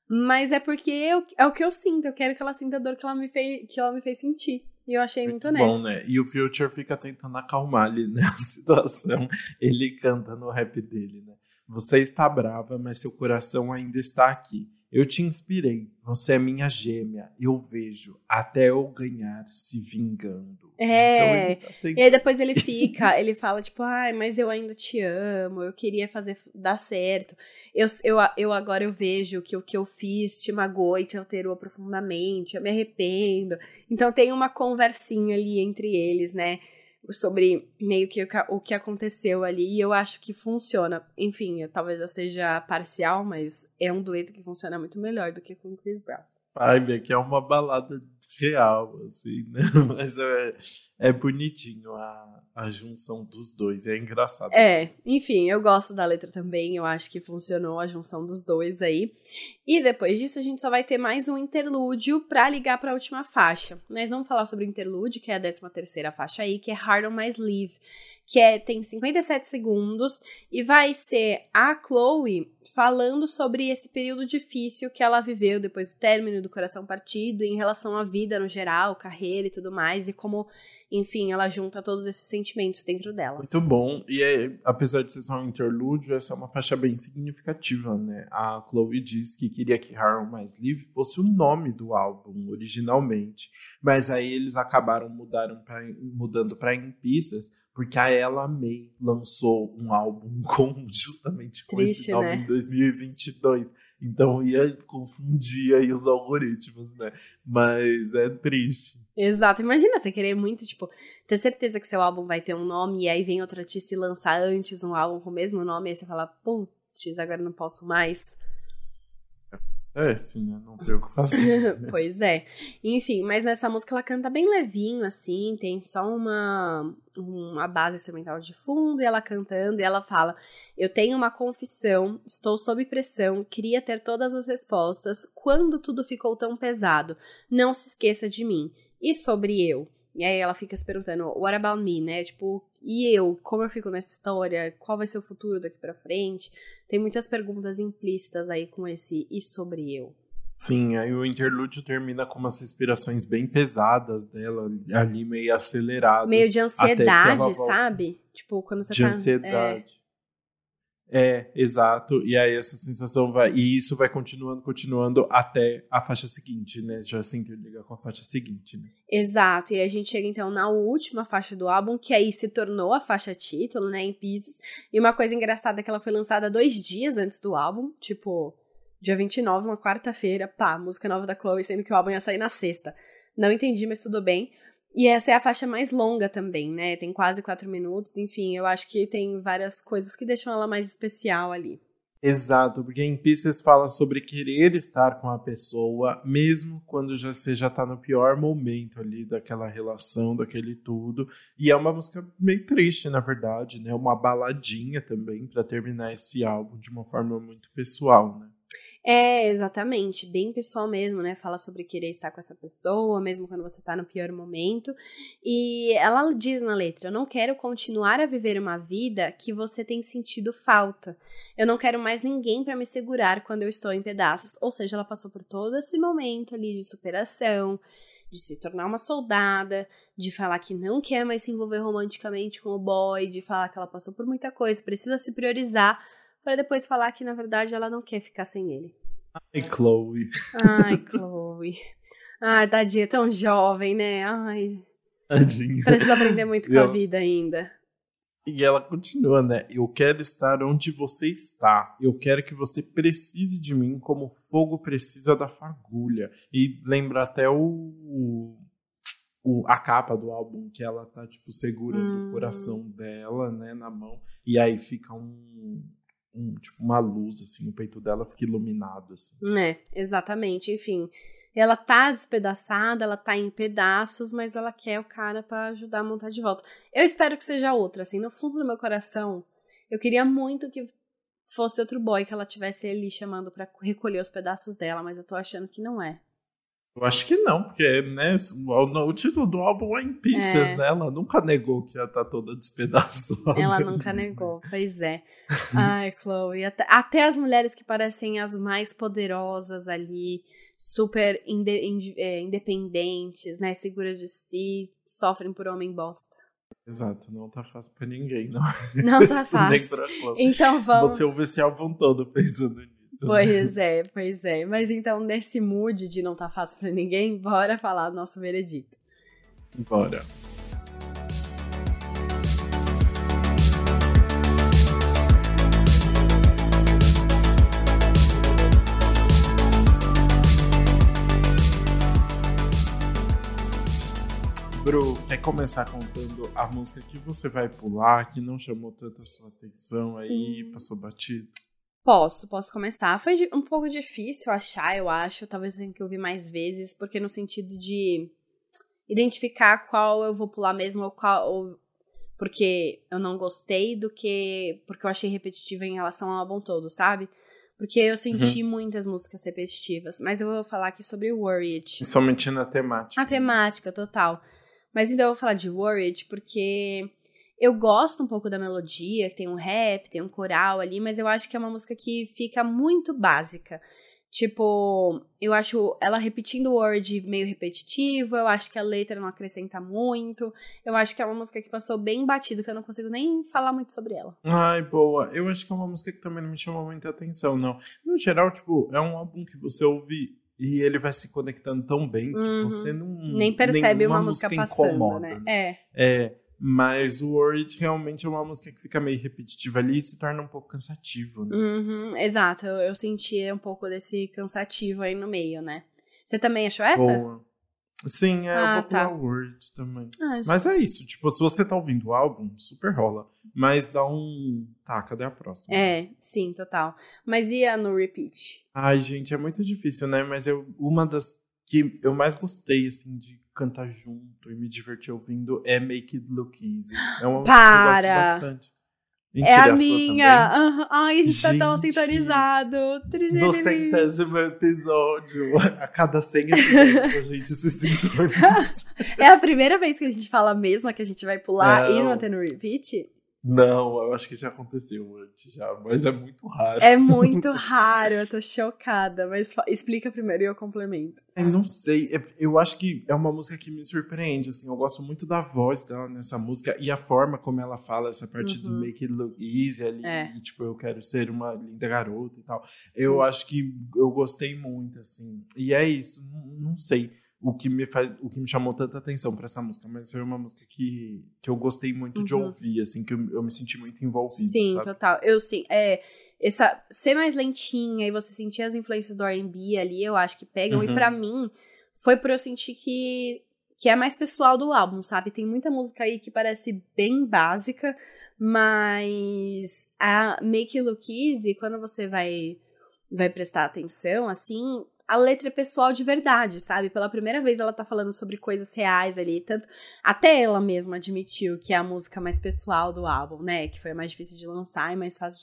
Mas é porque eu, é o que eu sinto. Eu quero que ela sinta a dor que ela me fez, que ela me fez sentir. E eu achei muito, muito honesto. Bom, né? E o Future fica tentando acalmar ali, né? A situação. Ele canta no rap dele, né? Você está brava, mas seu coração ainda está aqui. Eu te inspirei, você é minha gêmea, eu vejo, até eu ganhar se vingando. É, então, tá e aí depois ele fica, ele fala tipo, ai, mas eu ainda te amo, eu queria fazer dar certo. Eu, eu, eu agora eu vejo que o que eu fiz te magoou e te alterou profundamente, eu me arrependo. Então tem uma conversinha ali entre eles, né? Sobre meio que o que aconteceu ali e eu acho que funciona. Enfim, talvez eu seja parcial, mas é um dueto que funciona muito melhor do que com o Chris Brown. Ai, que é uma balada real, assim, né? Mas é, É bonitinho a, a junção dos dois, é engraçado. É, enfim, eu gosto da letra também, eu acho que funcionou a junção dos dois aí. E depois disso a gente só vai ter mais um interlúdio para ligar para a última faixa. Nós vamos falar sobre o interlúdio, que é a 13 terceira faixa aí, que é Hard on My Sleeve, que é, tem 57 segundos e vai ser a Chloe falando sobre esse período difícil que ela viveu depois do término do coração partido em relação à vida no geral, carreira e tudo mais, e como, enfim, ela junta todos esses sentimentos dentro dela. Muito bom. E é, apesar de ser só um interlúdio, essa é uma faixa bem significativa, né? A Chloe diz que queria que Harold Mais Live fosse o nome do álbum originalmente, mas aí eles acabaram mudaram pra, mudando para In Pieces porque a Ella May lançou um álbum com justamente com Triste, esse nome né? em 2022. Então ia confundir aí os algoritmos, né? Mas é triste. Exato. Imagina você querer muito, tipo, ter certeza que seu álbum vai ter um nome e aí vem outro artista e lançar antes um álbum com o mesmo nome e aí você fala, putz, agora não posso mais. É, sim, né? Não tem o que fazer. pois é. Enfim, mas nessa música ela canta bem levinho, assim, tem só uma, uma base instrumental de fundo, e ela cantando, e ela fala: Eu tenho uma confissão, estou sob pressão, queria ter todas as respostas. Quando tudo ficou tão pesado, não se esqueça de mim. E sobre eu? E aí ela fica se perguntando, what about me, né? Tipo, e eu? Como eu fico nessa história? Qual vai ser o futuro daqui para frente? Tem muitas perguntas implícitas aí com esse e sobre eu. Sim, aí o interlúdio termina com umas respirações bem pesadas dela, ali meio aceleradas. Meio de ansiedade, sabe? Tipo, quando você de tá... De ansiedade. É. É, exato. E aí essa sensação vai. E isso vai continuando, continuando até a faixa seguinte, né? Já se interliga com a faixa seguinte, né? Exato. E a gente chega então na última faixa do álbum, que aí se tornou a faixa título, né? Em Pieces. E uma coisa engraçada é que ela foi lançada dois dias antes do álbum, tipo, dia 29, uma quarta-feira, pá, música nova da Chloe, sendo que o álbum ia sair na sexta. Não entendi, mas tudo bem. E essa é a faixa mais longa também, né? Tem quase quatro minutos. Enfim, eu acho que tem várias coisas que deixam ela mais especial ali. Exato, porque em Pisces fala sobre querer estar com a pessoa, mesmo quando já você já tá no pior momento ali daquela relação, daquele tudo. E é uma música meio triste, na verdade, né? Uma baladinha também para terminar esse álbum de uma forma muito pessoal, né? É, exatamente, bem pessoal mesmo, né? Fala sobre querer estar com essa pessoa, mesmo quando você tá no pior momento. E ela diz na letra: Eu não quero continuar a viver uma vida que você tem sentido falta. Eu não quero mais ninguém para me segurar quando eu estou em pedaços. Ou seja, ela passou por todo esse momento ali de superação, de se tornar uma soldada, de falar que não quer mais se envolver romanticamente com o boy, de falar que ela passou por muita coisa, precisa se priorizar para depois falar que na verdade ela não quer ficar sem ele. Ai, Chloe. Ai, Chloe. Ai, tadinha, tão jovem, né? Ai. Tadinha. Precisa aprender muito com a vida ainda. E ela continua, né? Eu quero estar onde você está. Eu quero que você precise de mim como fogo precisa da fagulha. E lembra até o, o a capa do álbum que ela tá tipo segurando hum. o coração dela, né, na mão. E aí fica um um, tipo, uma luz, assim, o peito dela fica iluminado, assim. É, exatamente. Enfim, ela tá despedaçada, ela tá em pedaços, mas ela quer o cara para ajudar a montar de volta. Eu espero que seja outra, assim, no fundo do meu coração, eu queria muito que fosse outro boy que ela tivesse ali chamando para recolher os pedaços dela, mas eu tô achando que não é. Eu acho que não, porque né, o, o título do álbum é em Pieces, é. né? Ela nunca negou que ela tá toda despedaçada. Ela nunca negou, pois é. Ai, Chloe, até, até, as mulheres que parecem as mais poderosas ali, super inde, inde, é, independentes, né? Seguras de si, sofrem por homem bosta. Exato, não tá fácil pra ninguém, não. Não tá fácil. Então vamos. Você ouve esse álbum todo pensando nisso. Pois é, pois é. Mas então, nesse mood de não tá fácil para ninguém, bora falar do nosso veredito. Bora. Bru, quer começar contando a música que você vai pular, que não chamou tanto a sua atenção aí, hum. passou batido? Posso, posso começar. Foi um pouco difícil achar, eu acho. Talvez eu tenha que ouvir mais vezes, porque no sentido de. identificar qual eu vou pular mesmo ou qual. Ou porque eu não gostei do que porque eu achei repetitiva em relação ao álbum todo, sabe? Porque eu senti uhum. muitas músicas repetitivas. Mas eu vou falar aqui sobre Worried. Somente na temática. A temática, total. Mas então eu vou falar de Worried porque eu gosto um pouco da melodia, tem um rap, tem um coral ali, mas eu acho que é uma música que fica muito básica. Tipo, eu acho ela repetindo o word meio repetitivo, eu acho que a letra não acrescenta muito. Eu acho que é uma música que passou bem batido, que eu não consigo nem falar muito sobre ela. Ai, boa. Eu acho que é uma música que também não me chamou muita atenção, não. No geral, tipo, é um álbum que você ouve e ele vai se conectando tão bem que uhum. você não. Nem percebe uma música, música passando, incomoda, né? É. É. Mas o Worried realmente é uma música que fica meio repetitiva ali e se torna um pouco cansativo, né? Uhum, exato, eu, eu senti um pouco desse cansativo aí no meio, né? Você também achou essa? Boa. Sim, é ah, um pouco tá. Words também. Ah, mas é isso, tipo, se você tá ouvindo o álbum, super rola. Mas dá um. Tá, cadê a próxima? É, sim, total. Mas e a no repeat? Ai, gente, é muito difícil, né? Mas eu, uma das que eu mais gostei, assim, de cantar junto e me divertir ouvindo é Make It Look Easy. É uma Para. que eu gosto bastante. Mentira, é a, a minha. Uhum. Ai, a gente, gente tá tão sintonizado. No centésimo episódio. A cada 100 episódios a gente se sintoniza. é a primeira vez que a gente fala mesmo que a gente vai pular Não. e manter no repeat? Não, eu acho que já aconteceu antes já, mas é muito raro. É muito raro, eu tô chocada, mas explica primeiro e eu complemento. Eu não sei, é, eu acho que é uma música que me surpreende, assim, eu gosto muito da voz dela nessa música e a forma como ela fala essa parte uhum. do make it look easy ali, é. e, tipo, eu quero ser uma linda garota e tal. Eu acho que eu gostei muito, assim, e é isso, não, não sei o que me faz, o que me chamou tanta atenção para essa música, mas foi uma música que, que eu gostei muito uhum. de ouvir, assim, que eu, eu, me senti muito envolvido, Sim, sabe? total. Eu sim, é essa ser mais lentinha e você sentir as influências do R&B ali, eu acho que pegam uhum. e para mim foi por eu sentir que que é mais pessoal do álbum, sabe? Tem muita música aí que parece bem básica, mas a Make It Look Easy, quando você vai vai prestar atenção, assim, a letra é pessoal de verdade, sabe? Pela primeira vez ela tá falando sobre coisas reais ali, tanto até ela mesma admitiu que é a música mais pessoal do álbum, né? Que foi a mais difícil de lançar e mais fácil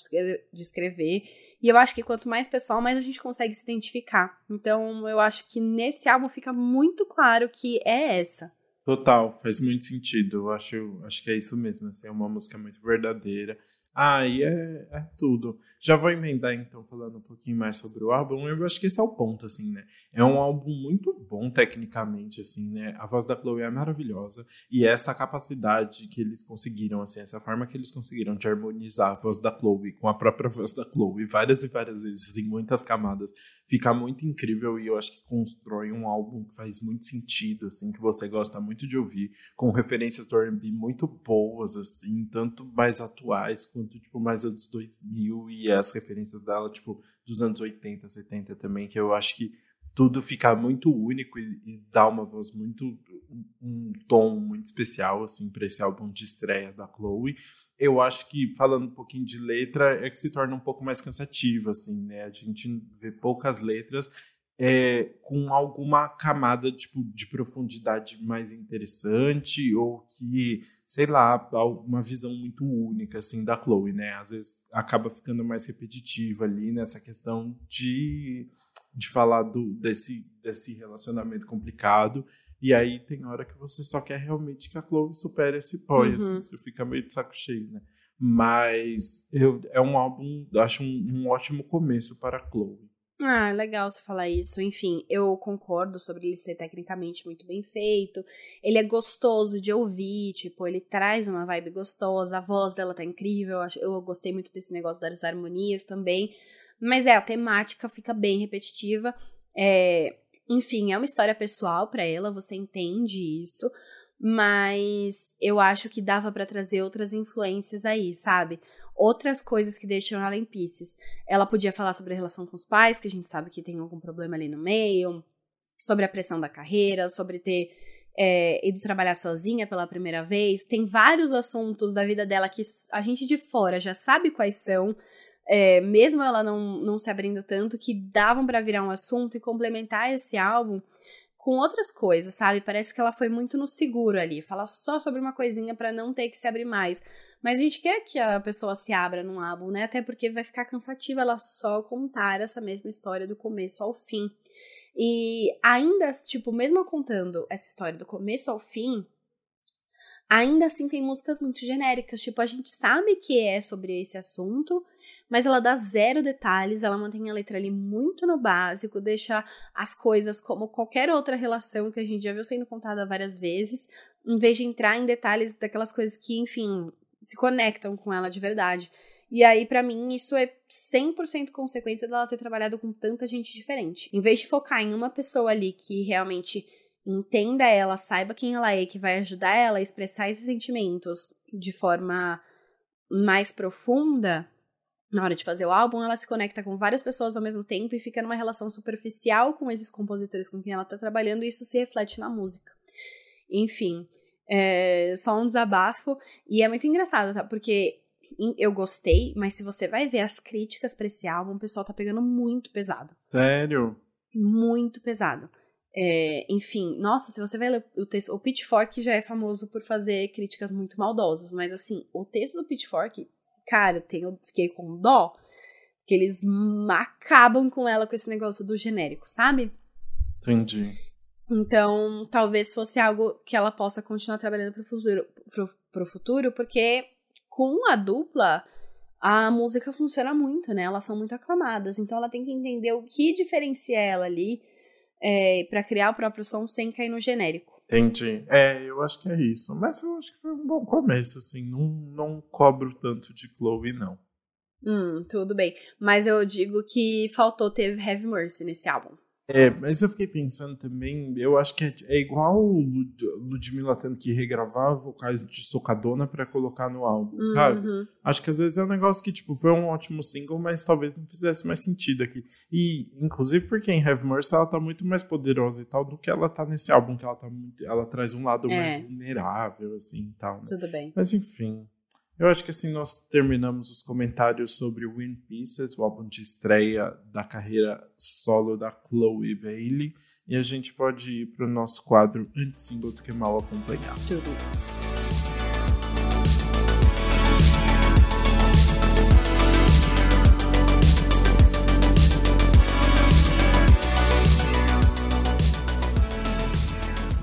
de escrever. E eu acho que quanto mais pessoal, mais a gente consegue se identificar. Então, eu acho que nesse álbum fica muito claro que é essa. Total, faz muito sentido. Eu acho, acho que é isso mesmo. Assim, é uma música muito verdadeira. E é, é tudo. Já vou emendar então falando um pouquinho mais sobre o álbum. Eu acho que esse é o ponto, assim, né? É um álbum muito bom tecnicamente, assim, né? A voz da Chloe é maravilhosa e essa capacidade que eles conseguiram, assim, essa forma que eles conseguiram de harmonizar a voz da Chloe com a própria voz da Chloe várias e várias vezes em muitas camadas, fica muito incrível e eu acho que constrói um álbum que faz muito sentido, assim, que você gosta muito de ouvir, com referências do R&B muito boas, assim, tanto mais atuais quanto tipo, mais anos 2000 e as referências dela, tipo, dos anos 80, 70 também, que eu acho que tudo fica muito único e, e dá uma voz muito, um tom muito especial, assim, para esse álbum de estreia da Chloe. Eu acho que, falando um pouquinho de letra, é que se torna um pouco mais cansativo, assim, né? A gente vê poucas letras é, com alguma camada tipo, de profundidade mais interessante ou que, sei lá, uma visão muito única assim da Chloe, né? Às vezes acaba ficando mais repetitiva ali nessa questão de, de falar do, desse, desse relacionamento complicado. E aí tem hora que você só quer realmente que a Chloe supere esse pó, assim, uhum. assim, você fica meio de saco cheio, né? Mas eu, é um álbum, acho um, um ótimo começo para a Chloe. Ah, legal você falar isso. Enfim, eu concordo sobre ele ser tecnicamente muito bem feito. Ele é gostoso de ouvir, tipo, ele traz uma vibe gostosa, a voz dela tá incrível. Eu gostei muito desse negócio das harmonias também. Mas é, a temática fica bem repetitiva. É, enfim, é uma história pessoal para ela, você entende isso. Mas eu acho que dava para trazer outras influências aí, sabe? Outras coisas que deixam ela em Pisces. Ela podia falar sobre a relação com os pais, que a gente sabe que tem algum problema ali no meio, sobre a pressão da carreira, sobre ter é, ido trabalhar sozinha pela primeira vez. Tem vários assuntos da vida dela que a gente de fora já sabe quais são, é, mesmo ela não, não se abrindo tanto, que davam para virar um assunto e complementar esse álbum com outras coisas, sabe? Parece que ela foi muito no seguro ali, fala só sobre uma coisinha para não ter que se abrir mais. Mas a gente quer que a pessoa se abra num álbum, né? Até porque vai ficar cansativa ela só contar essa mesma história do começo ao fim. E ainda, tipo, mesmo contando essa história do começo ao fim, ainda assim tem músicas muito genéricas. Tipo, a gente sabe que é sobre esse assunto, mas ela dá zero detalhes, ela mantém a letra ali muito no básico, deixa as coisas como qualquer outra relação que a gente já viu sendo contada várias vezes, em vez de entrar em detalhes daquelas coisas que, enfim, se conectam com ela de verdade. E aí, para mim, isso é 100% consequência dela ter trabalhado com tanta gente diferente. Em vez de focar em uma pessoa ali que realmente entenda ela, saiba quem ela é, que vai ajudar ela a expressar esses sentimentos de forma mais profunda, na hora de fazer o álbum, ela se conecta com várias pessoas ao mesmo tempo e fica numa relação superficial com esses compositores com quem ela tá trabalhando, e isso se reflete na música. Enfim, é só um desabafo. E é muito engraçado, tá? Porque eu gostei, mas se você vai ver as críticas pra esse álbum, o pessoal tá pegando muito pesado. Sério? Muito pesado. É, enfim, nossa, se você vai ler o texto, o Pitchfork já é famoso por fazer críticas muito maldosas, mas assim, o texto do Pitchfork, cara, tem, eu fiquei com dó, que eles acabam com ela com esse negócio do genérico, sabe? Entendi. Então, talvez fosse algo que ela possa continuar trabalhando pro futuro, pro, pro futuro, porque com a dupla, a música funciona muito, né? Elas são muito aclamadas, então ela tem que entender o que diferencia ela ali é, para criar o próprio som sem cair no genérico. Entendi. É, eu acho que é isso. Mas eu acho que foi um bom começo, assim. Não, não cobro tanto de Chloe, não. Hum, tudo bem. Mas eu digo que faltou ter Heavy Mercy nesse álbum. É, mas eu fiquei pensando também, eu acho que é, é igual o Ludmilla tendo que regravar vocais de socadona para colocar no álbum, uhum. sabe? Acho que às vezes é um negócio que, tipo, foi um ótimo single, mas talvez não fizesse mais sentido aqui. E, inclusive, porque em Heavy Mercy ela tá muito mais poderosa e tal do que ela tá nesse álbum, que ela tá muito, ela traz um lado é. mais vulnerável, assim, e tal. Né? Tudo bem. Mas, enfim, eu acho que assim nós terminamos os comentários sobre Wind Pieces, o álbum de estreia da carreira solo da Chloe Bailey, e a gente pode ir para o nosso quadro Antes Single do que Mal Acompanhado.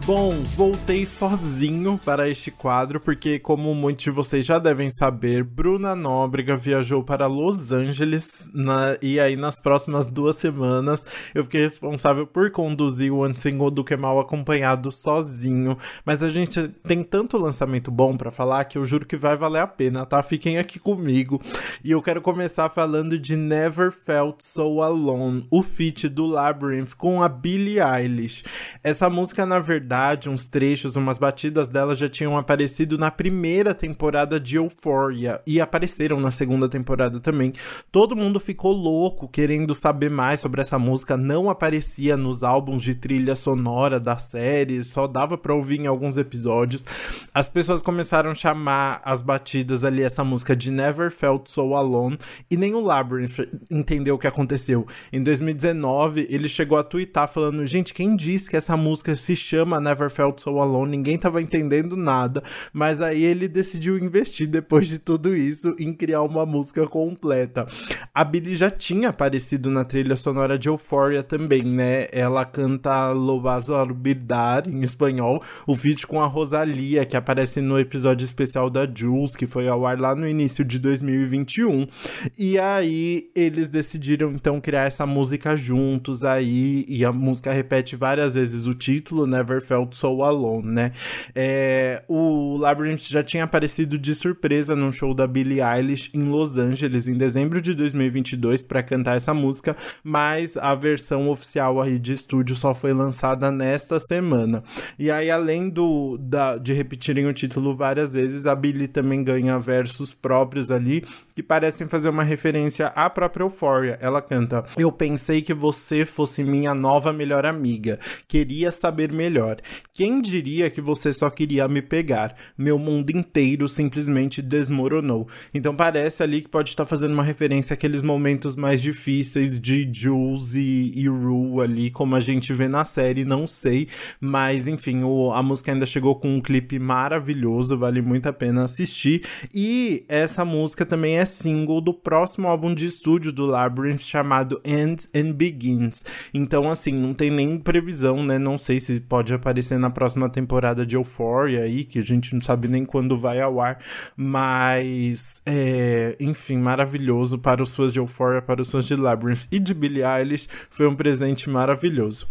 Bom, voltei sozinho para este quadro, porque, como muitos de vocês já devem saber, Bruna Nóbrega viajou para Los Angeles na, e aí nas próximas duas semanas eu fiquei responsável por conduzir o Ansingle do que mal acompanhado sozinho. Mas a gente tem tanto lançamento bom para falar que eu juro que vai valer a pena, tá? Fiquem aqui comigo. E eu quero começar falando de Never Felt So Alone, o feat do Labyrinth com a Billie Eilish. Essa música, na verdade, verdade, uns trechos, umas batidas dela já tinham aparecido na primeira temporada de Euphoria e apareceram na segunda temporada também. Todo mundo ficou louco querendo saber mais sobre essa música, não aparecia nos álbuns de trilha sonora da série, só dava para ouvir em alguns episódios. As pessoas começaram a chamar as batidas ali essa música de Never Felt So Alone e nem o Labyrinth entendeu o que aconteceu. Em 2019, ele chegou a twittar falando: "Gente, quem disse que essa música se chama Never Felt So Alone, ninguém tava entendendo nada, mas aí ele decidiu investir depois de tudo isso em criar uma música completa. A Billie já tinha aparecido na trilha sonora de Euphoria também, né? Ela canta Lo vas a olvidar em espanhol, o feat com a Rosalia, que aparece no episódio especial da Jules, que foi ao ar lá no início de 2021. E aí eles decidiram então criar essa música juntos aí, e a música repete várias vezes o título, Never Felt So Alone, né? É, o Labyrinth já tinha aparecido de surpresa num show da Billie Eilish em Los Angeles em dezembro de 2022 para cantar essa música, mas a versão oficial aí de estúdio só foi lançada nesta semana. E aí, além do da, de repetirem o título várias vezes, a Billie também ganha versos próprios ali que parecem fazer uma referência à própria Euphoria. Ela canta: Eu pensei que você fosse minha nova melhor amiga, queria saber melhor. Quem diria que você só queria me pegar? Meu mundo inteiro simplesmente desmoronou. Então parece ali que pode estar fazendo uma referência àqueles momentos mais difíceis de Jules e, e Rue ali, como a gente vê na série, não sei. Mas enfim, o, a música ainda chegou com um clipe maravilhoso, vale muito a pena assistir. E essa música também é single do próximo álbum de estúdio do Labyrinth chamado Ends and Begins. Então, assim, não tem nem previsão, né? Não sei se pode aparecer na próxima temporada de Euphoria aí, que a gente não sabe nem quando vai ao ar. Mas, é, enfim, maravilhoso para os fãs de Euphoria, para os fãs de Labyrinth e de Billie Eilish. Foi um presente maravilhoso.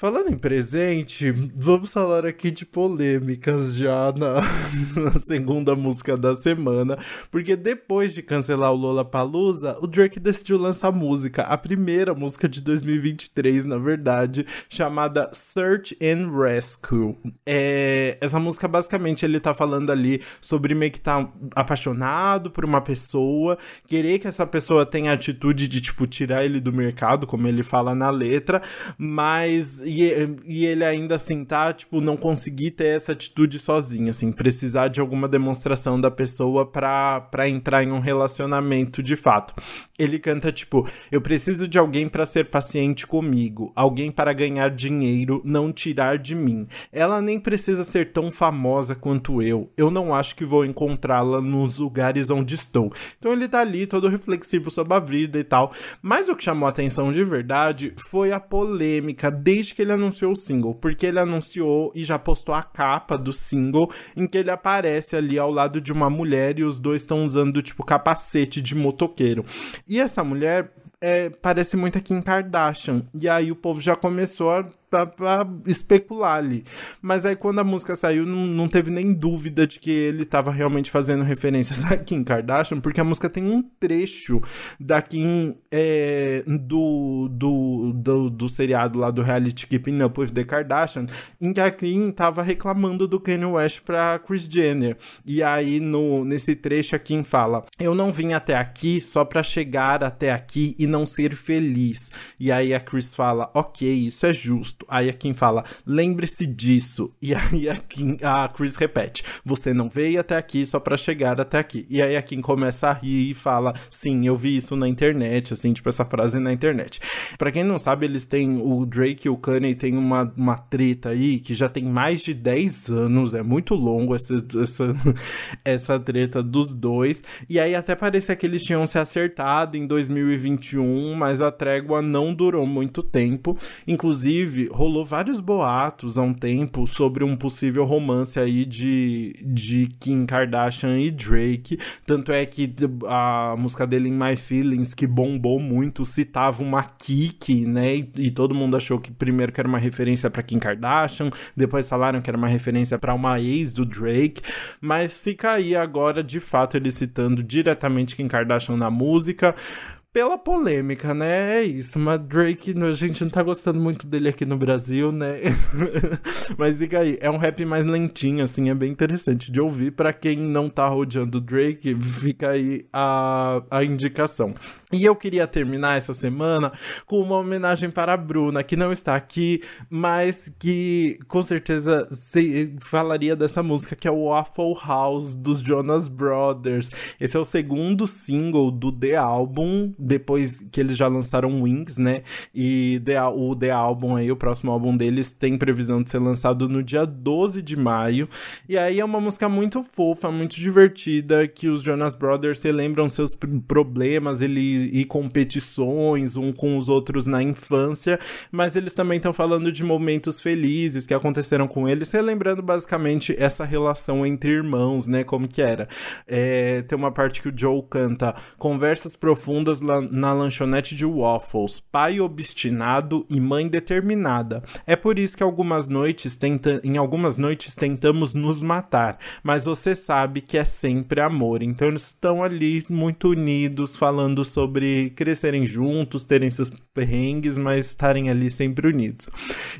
Falando em presente, vamos falar aqui de polêmicas já na, na, segunda música da semana, porque depois de cancelar o Lola Palusa, o Drake decidiu lançar música, a primeira música de 2023, na verdade, chamada Search and Rescue. É, essa música basicamente ele tá falando ali sobre meio que tá apaixonado por uma pessoa, querer que essa pessoa tenha a atitude de tipo tirar ele do mercado, como ele fala na letra, mas e, ele ainda assim tá, tipo, não conseguir ter essa atitude sozinho, assim, precisar de alguma demonstração da pessoa pra, pra entrar em um relacionamento de fato. Ele canta, tipo, eu preciso de alguém para ser paciente comigo, alguém para ganhar dinheiro, não tirar de mim. Ela nem precisa ser tão famosa quanto eu. Eu não acho que vou encontrá-la nos lugares onde estou. Então ele tá ali todo reflexivo sobre a vida e tal. Mas o que chamou a atenção de verdade foi a polêmica desde que que ele anunciou o single, porque ele anunciou e já postou a capa do single em que ele aparece ali ao lado de uma mulher e os dois estão usando tipo capacete de motoqueiro. E essa mulher é, parece muito a Kim Kardashian. E aí o povo já começou a pra, pra, especular ali. Mas aí quando a música saiu, não, não teve nem dúvida de que ele tava realmente fazendo referências a Kim Kardashian, porque a música tem um trecho da Kim é, do, do, do, do, seriado lá do reality Keeping Up with the Kardashian, em que a Kim tava reclamando do Kanye West pra Kris Jenner. E aí no, nesse trecho a Kim fala: Eu não vim até aqui só pra chegar até aqui e não ser feliz. E aí a Chris fala: Ok, isso é justo. Aí a Kim fala, lembre-se disso. E aí a, Kim, a Chris repete, você não veio até aqui só para chegar até aqui. E aí a Kim começa a rir e fala, sim, eu vi isso na internet, assim, tipo essa frase na internet. Para quem não sabe, eles têm, o Drake e o Kanye têm uma, uma treta aí que já tem mais de 10 anos, é muito longo essa, essa, essa treta dos dois. E aí até parecia que eles tinham se acertado em 2021, mas a trégua não durou muito tempo. Inclusive, rolou vários boatos há um tempo sobre um possível romance aí de, de Kim Kardashian e Drake. Tanto é que a música dele em My Feelings, que bombou muito, citava uma Kiki, né? E, e todo mundo achou que primeiro que era uma referência para Kim Kardashian, depois falaram que era uma referência para uma ex do Drake. Mas fica aí agora, de fato, ele citando diretamente Kim Kardashian na música pela polêmica, né? É isso. Mas Drake, a gente não tá gostando muito dele aqui no Brasil, né? mas fica aí. É um rap mais lentinho, assim, é bem interessante de ouvir. para quem não tá rodeando Drake, fica aí a, a indicação. E eu queria terminar essa semana com uma homenagem para a Bruna, que não está aqui, mas que com certeza se, falaria dessa música, que é o Waffle House dos Jonas Brothers. Esse é o segundo single do The Album, depois que eles já lançaram Wings, né? E The, o The Album aí, o próximo álbum deles, tem previsão de ser lançado no dia 12 de maio. E aí é uma música muito fofa, muito divertida, que os Jonas Brothers se lembram seus problemas, ele e competições um com os outros na infância, mas eles também estão falando de momentos felizes que aconteceram com eles, relembrando basicamente essa relação entre irmãos, né? Como que era. É, tem uma parte que o Joe canta conversas profundas na lanchonete de waffles, pai obstinado e mãe determinada. É por isso que algumas noites tenta, em algumas noites tentamos nos matar, mas você sabe que é sempre amor. Então eles estão ali muito unidos, falando sobre crescerem juntos, terem seus perrengues, mas estarem ali sempre unidos.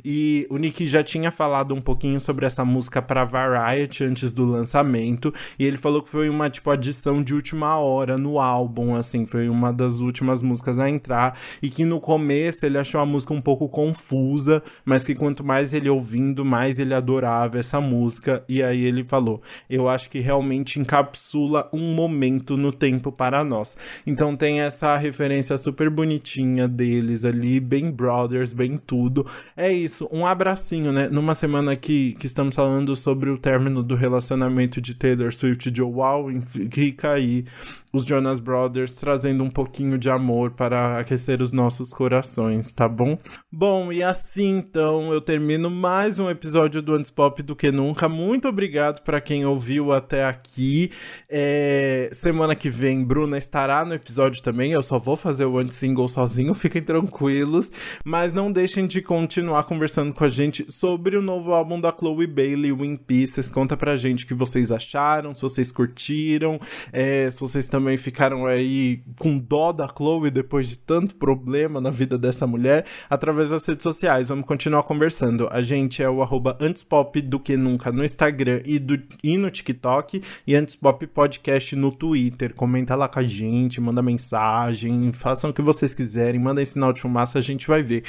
E o Nick já tinha falado um pouquinho sobre essa música para Variety antes do lançamento, e ele falou que foi uma tipo adição de última hora no álbum, assim, foi uma das últimas músicas a entrar e que no começo ele achou a música um pouco confusa, mas que quanto mais ele ouvindo, mais ele adorava essa música. E aí ele falou: Eu acho que realmente encapsula um momento no tempo para nós. Então tem essa referência super bonitinha deles ali, bem brothers, bem tudo. É isso, um abracinho, né? Numa semana que, que estamos falando sobre o término do relacionamento de Taylor Swift e Joe Alwyn, fica aí os Jonas Brothers trazendo um pouquinho de amor para aquecer os nossos corações, tá bom? Bom, e assim então eu termino mais um episódio do Antes Pop do que nunca. Muito obrigado para quem ouviu até aqui. É... Semana que vem, Bruna estará no episódio também. Eu só vou fazer o anti single sozinho, fiquem tranquilos. Mas não deixem de continuar conversando com a gente sobre o novo álbum da Chloe Bailey, Win Pieces. Conta pra gente o que vocês acharam, se vocês curtiram, é... se vocês também também ficaram aí com dó da Chloe depois de tanto problema na vida dessa mulher, através das redes sociais. Vamos continuar conversando. A gente é o arroba antespop do que nunca no Instagram e, do, e no TikTok, e Antespop Podcast no Twitter. Comenta lá com a gente, manda mensagem, façam o que vocês quiserem, mandem sinal de fumaça, a gente vai ver.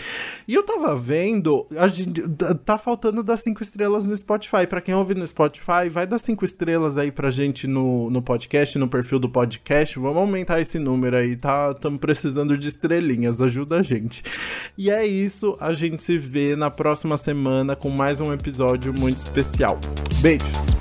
E eu tava vendo, a gente, tá faltando das cinco estrelas no Spotify. Para quem ouve no Spotify, vai dar cinco estrelas aí pra gente no, no podcast, no perfil do podcast podcast, vamos aumentar esse número aí, tá? Estamos precisando de estrelinhas, ajuda a gente. E é isso, a gente se vê na próxima semana com mais um episódio muito especial. Beijos!